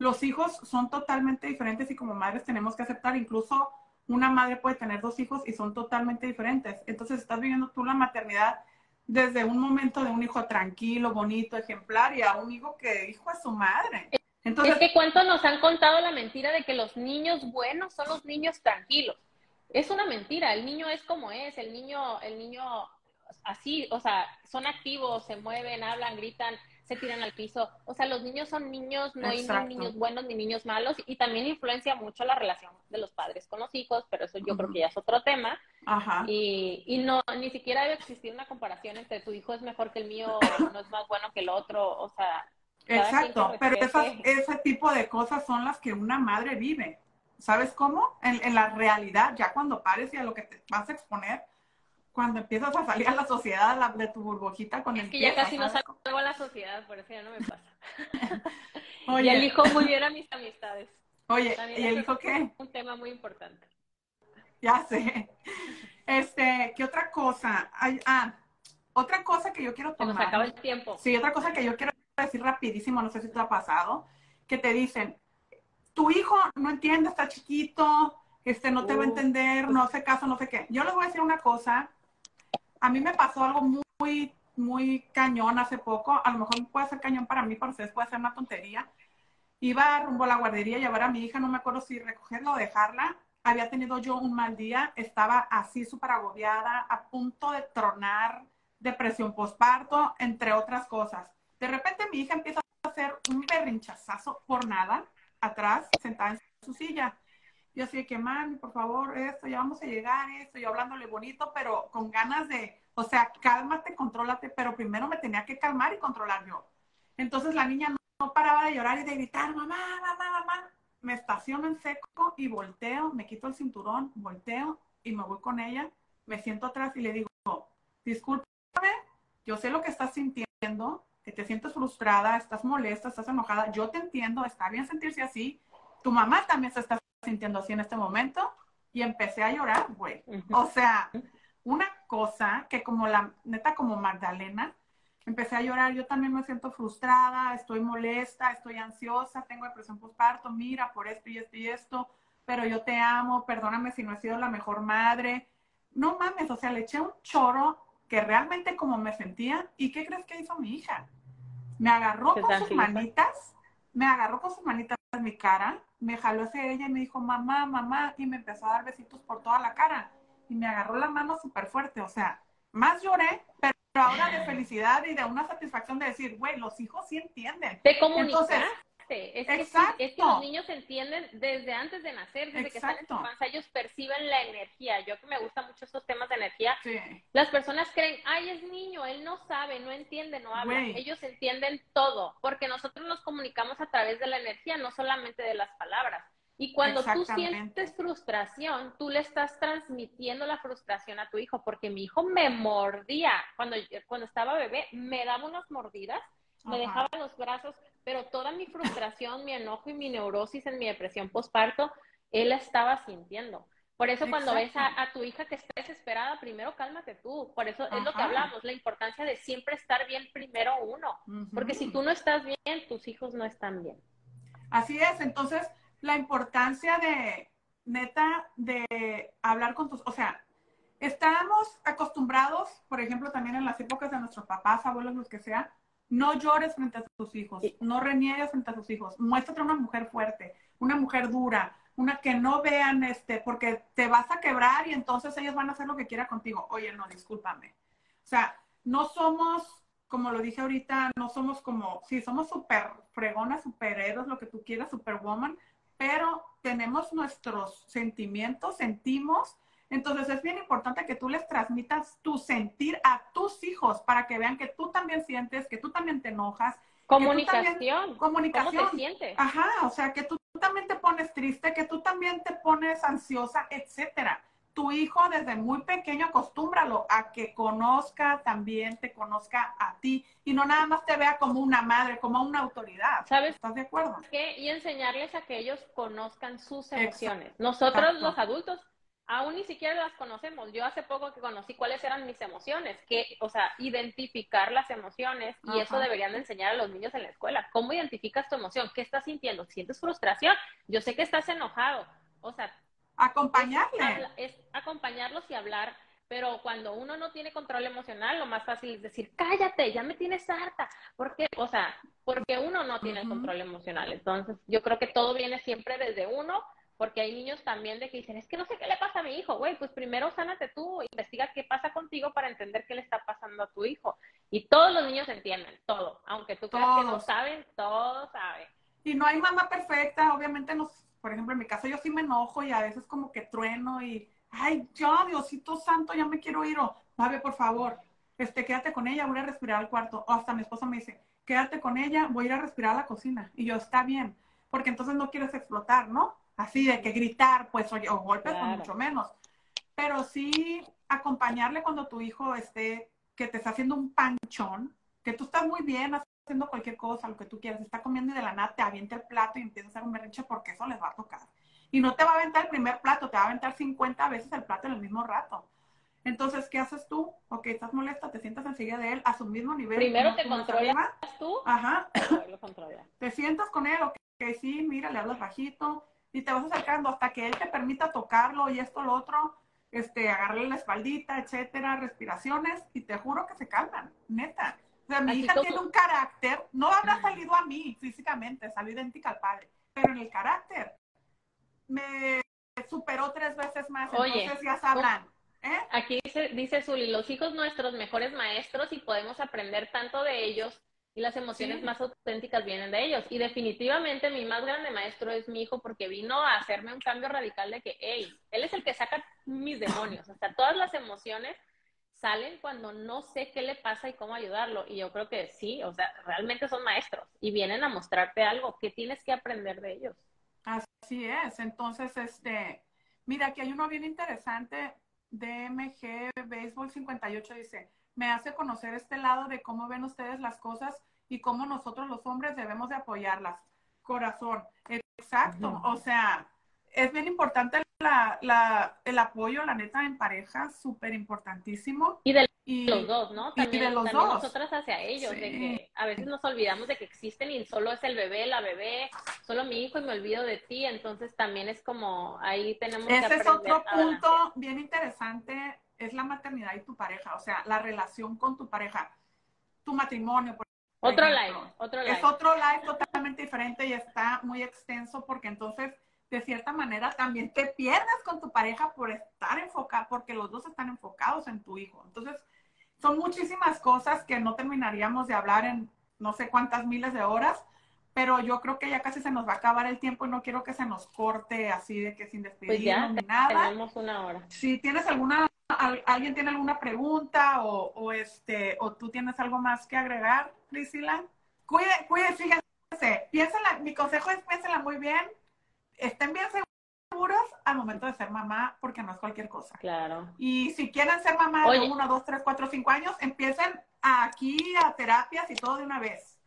los hijos son totalmente diferentes y como madres tenemos que aceptar, incluso una madre puede tener dos hijos y son totalmente diferentes. Entonces estás viviendo tú la maternidad desde un momento de un hijo tranquilo, bonito, ejemplar, y a un hijo que hijo a su madre. Entonces, es que cuánto nos han contado la mentira de que los niños buenos son los niños tranquilos. Es una mentira, el niño es como es, el niño, el niño así, o sea, son activos, se mueven, hablan, gritan, se tiran al piso. O sea, los niños son niños, no hay ni niños buenos ni niños malos y también influencia mucho la relación de los padres con los hijos, pero eso yo creo que ya es otro tema. Ajá. Y, y no, ni siquiera debe existir una comparación entre tu hijo es mejor que el mío, no es más bueno que el otro, o sea. Exacto, pero ese tipo de cosas son las que una madre vive. ¿Sabes cómo? En, en la realidad, ya cuando pares y a lo que te vas a exponer, cuando empiezas a salir a la sociedad de tu burbujita con es el que ya casi no salgo a la sociedad, por eso ya no me pasa. Oye. Y elijo muy bien a mis amistades. Oye, ¿y elijo qué? Un tema muy importante. Ya sé. Este, ¿qué otra cosa? ah, otra cosa que yo quiero tomar. Se nos acaba el tiempo. Sí, otra cosa que yo quiero decir rapidísimo, no sé si te ha pasado, que te dicen, tu hijo no entiende, está chiquito, este, no te va a entender, no hace caso, no sé qué. Yo les voy a decir una cosa a mí me pasó algo muy, muy cañón hace poco. A lo mejor puede ser cañón para mí, para ustedes puede ser una tontería. Iba rumbo a la guardería a llevar a mi hija, no me acuerdo si recogerla o dejarla. Había tenido yo un mal día, estaba así súper agobiada, a punto de tronar, depresión postparto, entre otras cosas. De repente mi hija empieza a hacer un berrinchazazo por nada, atrás, sentada en su silla. Yo así de que, mami, por favor, esto, ya vamos a llegar, esto, yo hablándole bonito, pero con ganas de, o sea, cálmate, contrólate, pero primero me tenía que calmar y controlar yo. Entonces la niña no, paraba de llorar y de gritar, mamá, mamá, mamá. Me estaciono en seco y volteo, me quito el cinturón, volteo y me voy con ella, me siento atrás y le digo, discúlpame, yo sé lo que estás sintiendo, que te sientes frustrada, estás molesta, estás enojada, yo te entiendo, está bien sentirse así, tu mamá también se está sintiendo así en este momento y empecé a llorar, güey. O sea, una cosa que como la neta como Magdalena, empecé a llorar, yo también me siento frustrada, estoy molesta, estoy ansiosa, tengo depresión postparto, mira, por esto y esto y esto, pero yo te amo, perdóname si no he sido la mejor madre. No mames, o sea, le eché un choro que realmente como me sentía, ¿y qué crees que hizo mi hija? Me agarró con sus manitas, me agarró con sus manitas mi cara, me jaló hacia ella y me dijo, mamá, mamá, y me empezó a dar besitos por toda la cara. Y me agarró la mano súper fuerte, o sea, más lloré, pero ahora de felicidad y de una satisfacción de decir, güey, los hijos sí entienden. Te comunicaste. Es que, es que los niños entienden desde antes de nacer, desde que están en su panza, ellos perciben la energía. Yo que me gustan mucho estos temas de energía, las personas creen, ay, es niño, él no sabe, no entiende, no habla. Ellos entienden todo, porque nosotros nos comunicamos a través de la energía, no solamente de las palabras. Y cuando tú sientes frustración, tú le estás transmitiendo la frustración a tu hijo, porque mi hijo me mordía. Cuando, cuando estaba bebé, me daba unas mordidas, me dejaba los brazos pero toda mi frustración, mi enojo y mi neurosis en mi depresión postparto, él estaba sintiendo. Por eso cuando ves a, tu hija que está desesperada, primero cálmate tú. Por eso es lo que hablamos, la importancia de siempre estar bien primero uno. Porque si tú no estás bien, tus hijos no están bien. Así es, entonces la importancia de, neta, de hablar con tus, o sea, estamos acostumbrados, por ejemplo, también en las épocas de nuestros papás, abuelos, los que sea, no llores frente a tus hijos, no reniegues frente a tus hijos. Muéstrate una mujer fuerte, una mujer dura, una que no vean este, porque te vas a quebrar y entonces ellos van a hacer lo que quieran contigo. Oye, no, discúlpame. O sea, no somos, como lo dije ahorita, no somos como, sí, somos súper fregonas, superhéroes, lo que tú quieras, superwoman, pero tenemos nuestros sentimientos, sentimos entonces es bien importante que tú les transmitas tu sentir a tus hijos para que vean que tú también sientes, que tú también te enojas. Comunicación. comunicación. ¿Cómo te sientes? Ajá, o sea, que tú también te pones triste, que tú también te pones ansiosa, etcétera. Tu hijo desde muy pequeño acostúmbralo a que conozca también, te conozca a ti y no nada más te vea como una madre, como una autoridad. ¿Sabes? ¿Estás de acuerdo? Y enseñarles a que ellos conozcan sus emociones. Nosotros los adultos aún ni siquiera las conocemos. Yo hace poco que conocí cuáles eran mis emociones, que, o sea, identificar las emociones y eso deberían de enseñar a los niños en la escuela. ¿Cómo identificas tu emoción? ¿Qué estás sintiendo? ¿Sientes frustración? Yo sé que estás enojado. O sea, acompañarle. Es, acompañarlos y hablar Pero cuando uno no tiene control emocional, lo más fácil es decir, cállate, ya me tienes harta. porque O sea, porque uno no tiene el control emocional. Entonces, yo creo que todo viene siempre desde uno, porque hay niños también de que dicen, es que no sé qué le pasa a mi hijo, güey, pues primero sánate tú, investiga qué pasa contigo para entender qué le está pasando a tu hijo. Y todos los niños entienden, todo. Aunque tú creas que no saben, todos saben. Y no hay mamá perfecta, obviamente nos, por ejemplo, en mi caso yo sí me enojo y a veces como que trueno y ay, ya, Diosito Santo, ya me quiero ir, o, Mabe, por favor, este, quédate con ella, voy a respirar al cuarto. O hasta mi esposa me dice, quédate con ella, voy a ir a respirar a la cocina. Y yo, está bien, porque entonces no quieres explotar, ¿no? Así de que gritar, pues, o, golpes, pues mucho menos. Pero sí acompañarle cuando tu hijo esté, que te está haciendo un panchón, que tú estás muy bien haciendo cualquier cosa, lo que tú quieras, está comiendo y de la nada te avienta el plato y empieza a hacer un berrinche porque eso les va a tocar. Y no te va a aventar el primer plato, te va a aventar 50 veces el plato en el mismo rato. Entonces, ¿qué haces tú? Ok, estás molesta, te sientas enseguida de él a su mismo nivel. Primero te controlas tú. Ajá. te sientas con él, ok, sí, mira, le hablas bajito y te vas acercando hasta que él te permita tocarlo y esto, lo otro, este, agarrarle la espaldita, etcétera, respiraciones y te juro que se calman, neta. O sea, mi hija tiene un carácter, no habrá salido a mí físicamente, salió idéntica al padre, pero en el carácter me superó tres veces más, Oye, entonces ya sabrán. ¿eh? Aquí dice, dice Zuli, los hijos nuestros mejores maestros y podemos aprender tanto de ellos y las emociones más auténticas vienen de ellos. Y definitivamente mi más grande maestro es mi hijo porque vino a hacerme un cambio radical de que, hey, él es el que saca mis demonios. O sea, todas las emociones salen cuando no sé qué le pasa y cómo ayudarlo. Y yo creo que sí, o sea, realmente son maestros y vienen a mostrarte algo que tienes que aprender de ellos. Así es. Entonces, este, mira, aquí hay uno bien interesante. DMG Baseball 58 dice, me hace conocer este lado de cómo ven ustedes las cosas y cómo nosotros los hombres debemos de apoyarlas. Corazón, exacto. O sea, es bien importante la, el apoyo, la neta, en pareja, súper importantísimo. Y de los dos, ¿no? También, y de los también nosotras hacia ellos, de que a veces nos olvidamos de que existen y solo es el bebé, la bebé, solo mi hijo y me olvido de ti, entonces también es como, ahí tenemos Ese que Ese es otro punto bien interesante, es la maternidad y tu pareja, o sea, la relación con tu pareja, tu matrimonio, por otro live, otro live. Es otro live totalmente diferente y está muy extenso porque entonces de cierta manera también te pierdes con tu pareja por estar enfocado, porque los dos están enfocados en tu hijo. Entonces, son muchísimas cosas que no terminaríamos de hablar en no sé cuántas miles de horas, pero yo creo que ya casi se nos va a acabar el tiempo y no quiero que se nos corte así de que sin despedirnos pues ni nada. Tenemos una hora. Si tienes alguna, alguien tiene alguna pregunta o, o, este, o tú tienes algo más que agregar, Priscila, cuide, cuide, fíjense, piénsela, mi consejo es piénsela muy bien, estén bien seguros al momento de ser mamá, porque no es cualquier cosa. Claro. Y si quieren ser mamá de uno, dos, tres, cuatro, cinco años, empiecen aquí a terapias y todo de una vez.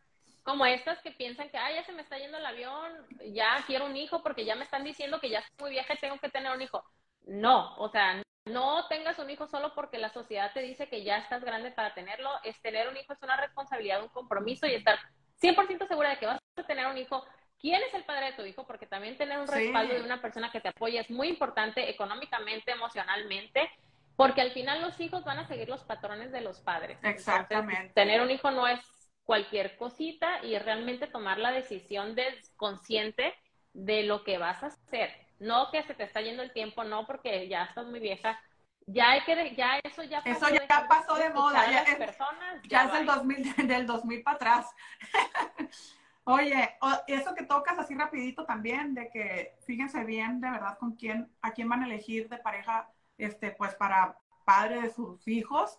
Como estas que piensan que, ay, ya se me está yendo el avión, ya quiero un hijo porque ya me están diciendo que ya estoy muy vieja y tengo que tener un hijo. No, o sea, no tengas un hijo solo porque la sociedad te dice que ya estás grande para tenerlo. Es tener un hijo es una responsabilidad, un compromiso y estar 100% segura de que vas a tener un hijo quién es el padre de tu hijo, porque también tener un respaldo de una persona que te apoya es muy importante económicamente, emocionalmente, porque al final los hijos van a seguir los patrones de los padres. Exactamente. tener un hijo no es cualquier cosita y realmente tomar la decisión de, consciente de lo que vas a hacer. No que se te está yendo el tiempo, no porque ya estás muy vieja. Ya hay que, ya eso ya pasó. Eso ya pasó de moda. Ya, es, personas, ya, es el 2000, del 2000 para atrás. Oye, eso que tocas así rapidito también, de que fíjense bien de verdad con quién, a quién van a elegir de pareja, este, pues para padre de sus hijos,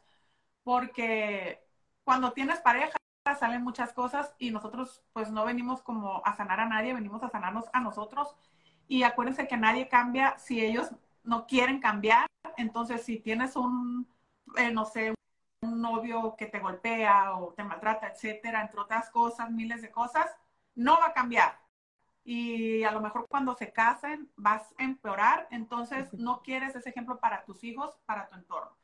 porque cuando tienes pareja salen muchas cosas y nosotros pues no venimos como a sanar a nadie, venimos a sanarnos a nosotros. Y acuérdense que nadie cambia si ellos no quieren cambiar. Entonces, si tienes un, eh, no sé, un novio que te golpea o te maltrata, etcétera, entre otras cosas, miles de cosas, no va a cambiar. Y a lo mejor cuando se casen vas a empeorar, entonces no quieres ese ejemplo para tus hijos, para tu entorno.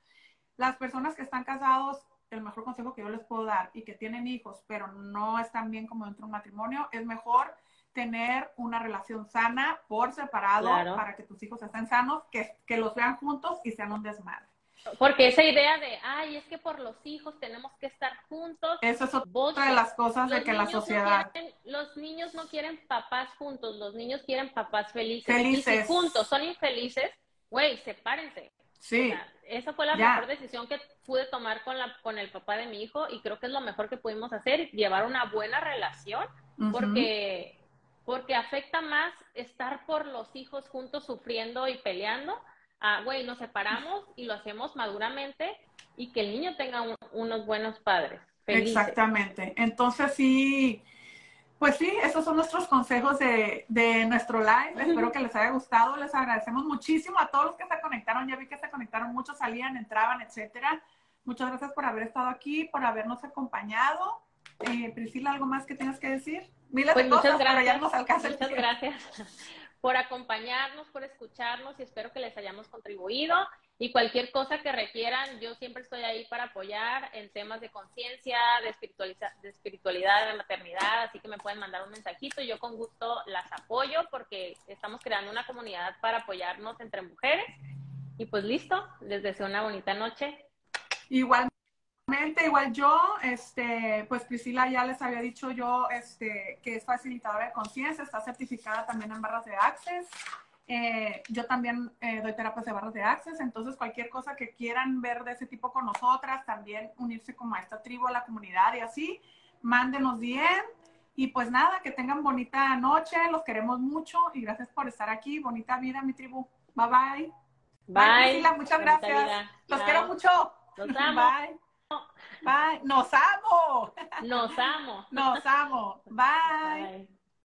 Las personas que están casados, el mejor consejo que yo les puedo dar y que tienen hijos, pero no están bien como dentro de un matrimonio, es mejor tener una relación sana por separado para que tus hijos estén sanos, que, que los vean juntos y sean un desmadre. Porque esa idea de, ay, es que por los hijos tenemos que estar juntos. Eso es otra de las cosas de que la sociedad. los niños no quieren papás juntos, los niños quieren papás felices. Felices. juntos son infelices, güey, sepárense. Sí. esa fue la mejor decisión que pude tomar con, la, con el papá de mi hijo y creo que es lo mejor que pudimos hacer, llevar una buena relación, porque, porque afecta más estar por los hijos juntos sufriendo y peleando ah, güey, nos separamos y lo hacemos maduramente y que el niño tenga unos buenos padres. Exactamente. Entonces sí, pues sí, esos son nuestros consejos de, de nuestro live. Espero que les haya gustado. Les agradecemos muchísimo a todos los que se conectaron. Ya vi que se conectaron, muchos salían, entraban, etcétera. Muchas gracias por haber estado aquí, por habernos acompañado. Eh, Priscila, ¿algo más que tengas que decir? Miles pues muchas gracias. muchas gracias. por acompañarnos, por escucharnos y espero que les hayamos contribuido. Y cualquier cosa que requieran, yo siempre estoy ahí para apoyar en temas de conciencia, de, de espiritualidad, de maternidad, así que me pueden mandar un mensajito. Yo con gusto las apoyo porque estamos creando una comunidad para apoyarnos entre mujeres. Y pues listo, les deseo una bonita noche. Igual igual yo, este, pues Priscila ya les había dicho yo este, que es facilitadora de conciencia, está certificada también en barras de Access. Eh, yo también eh, doy terapias de barras de Access, entonces cualquier cosa que quieran ver de ese tipo con nosotras, también unirse como a esta tribu, a la comunidad y así, mándenos bien. Y pues nada, que tengan bonita noche, los queremos mucho y gracias por estar aquí. Bonita vida, mi tribu. Bye bye. Bye. Priscila, muchas gracias. Los quiero mucho. Bye. Bye. Nos amo. Nos amo. Nos amo. Bye. Bye.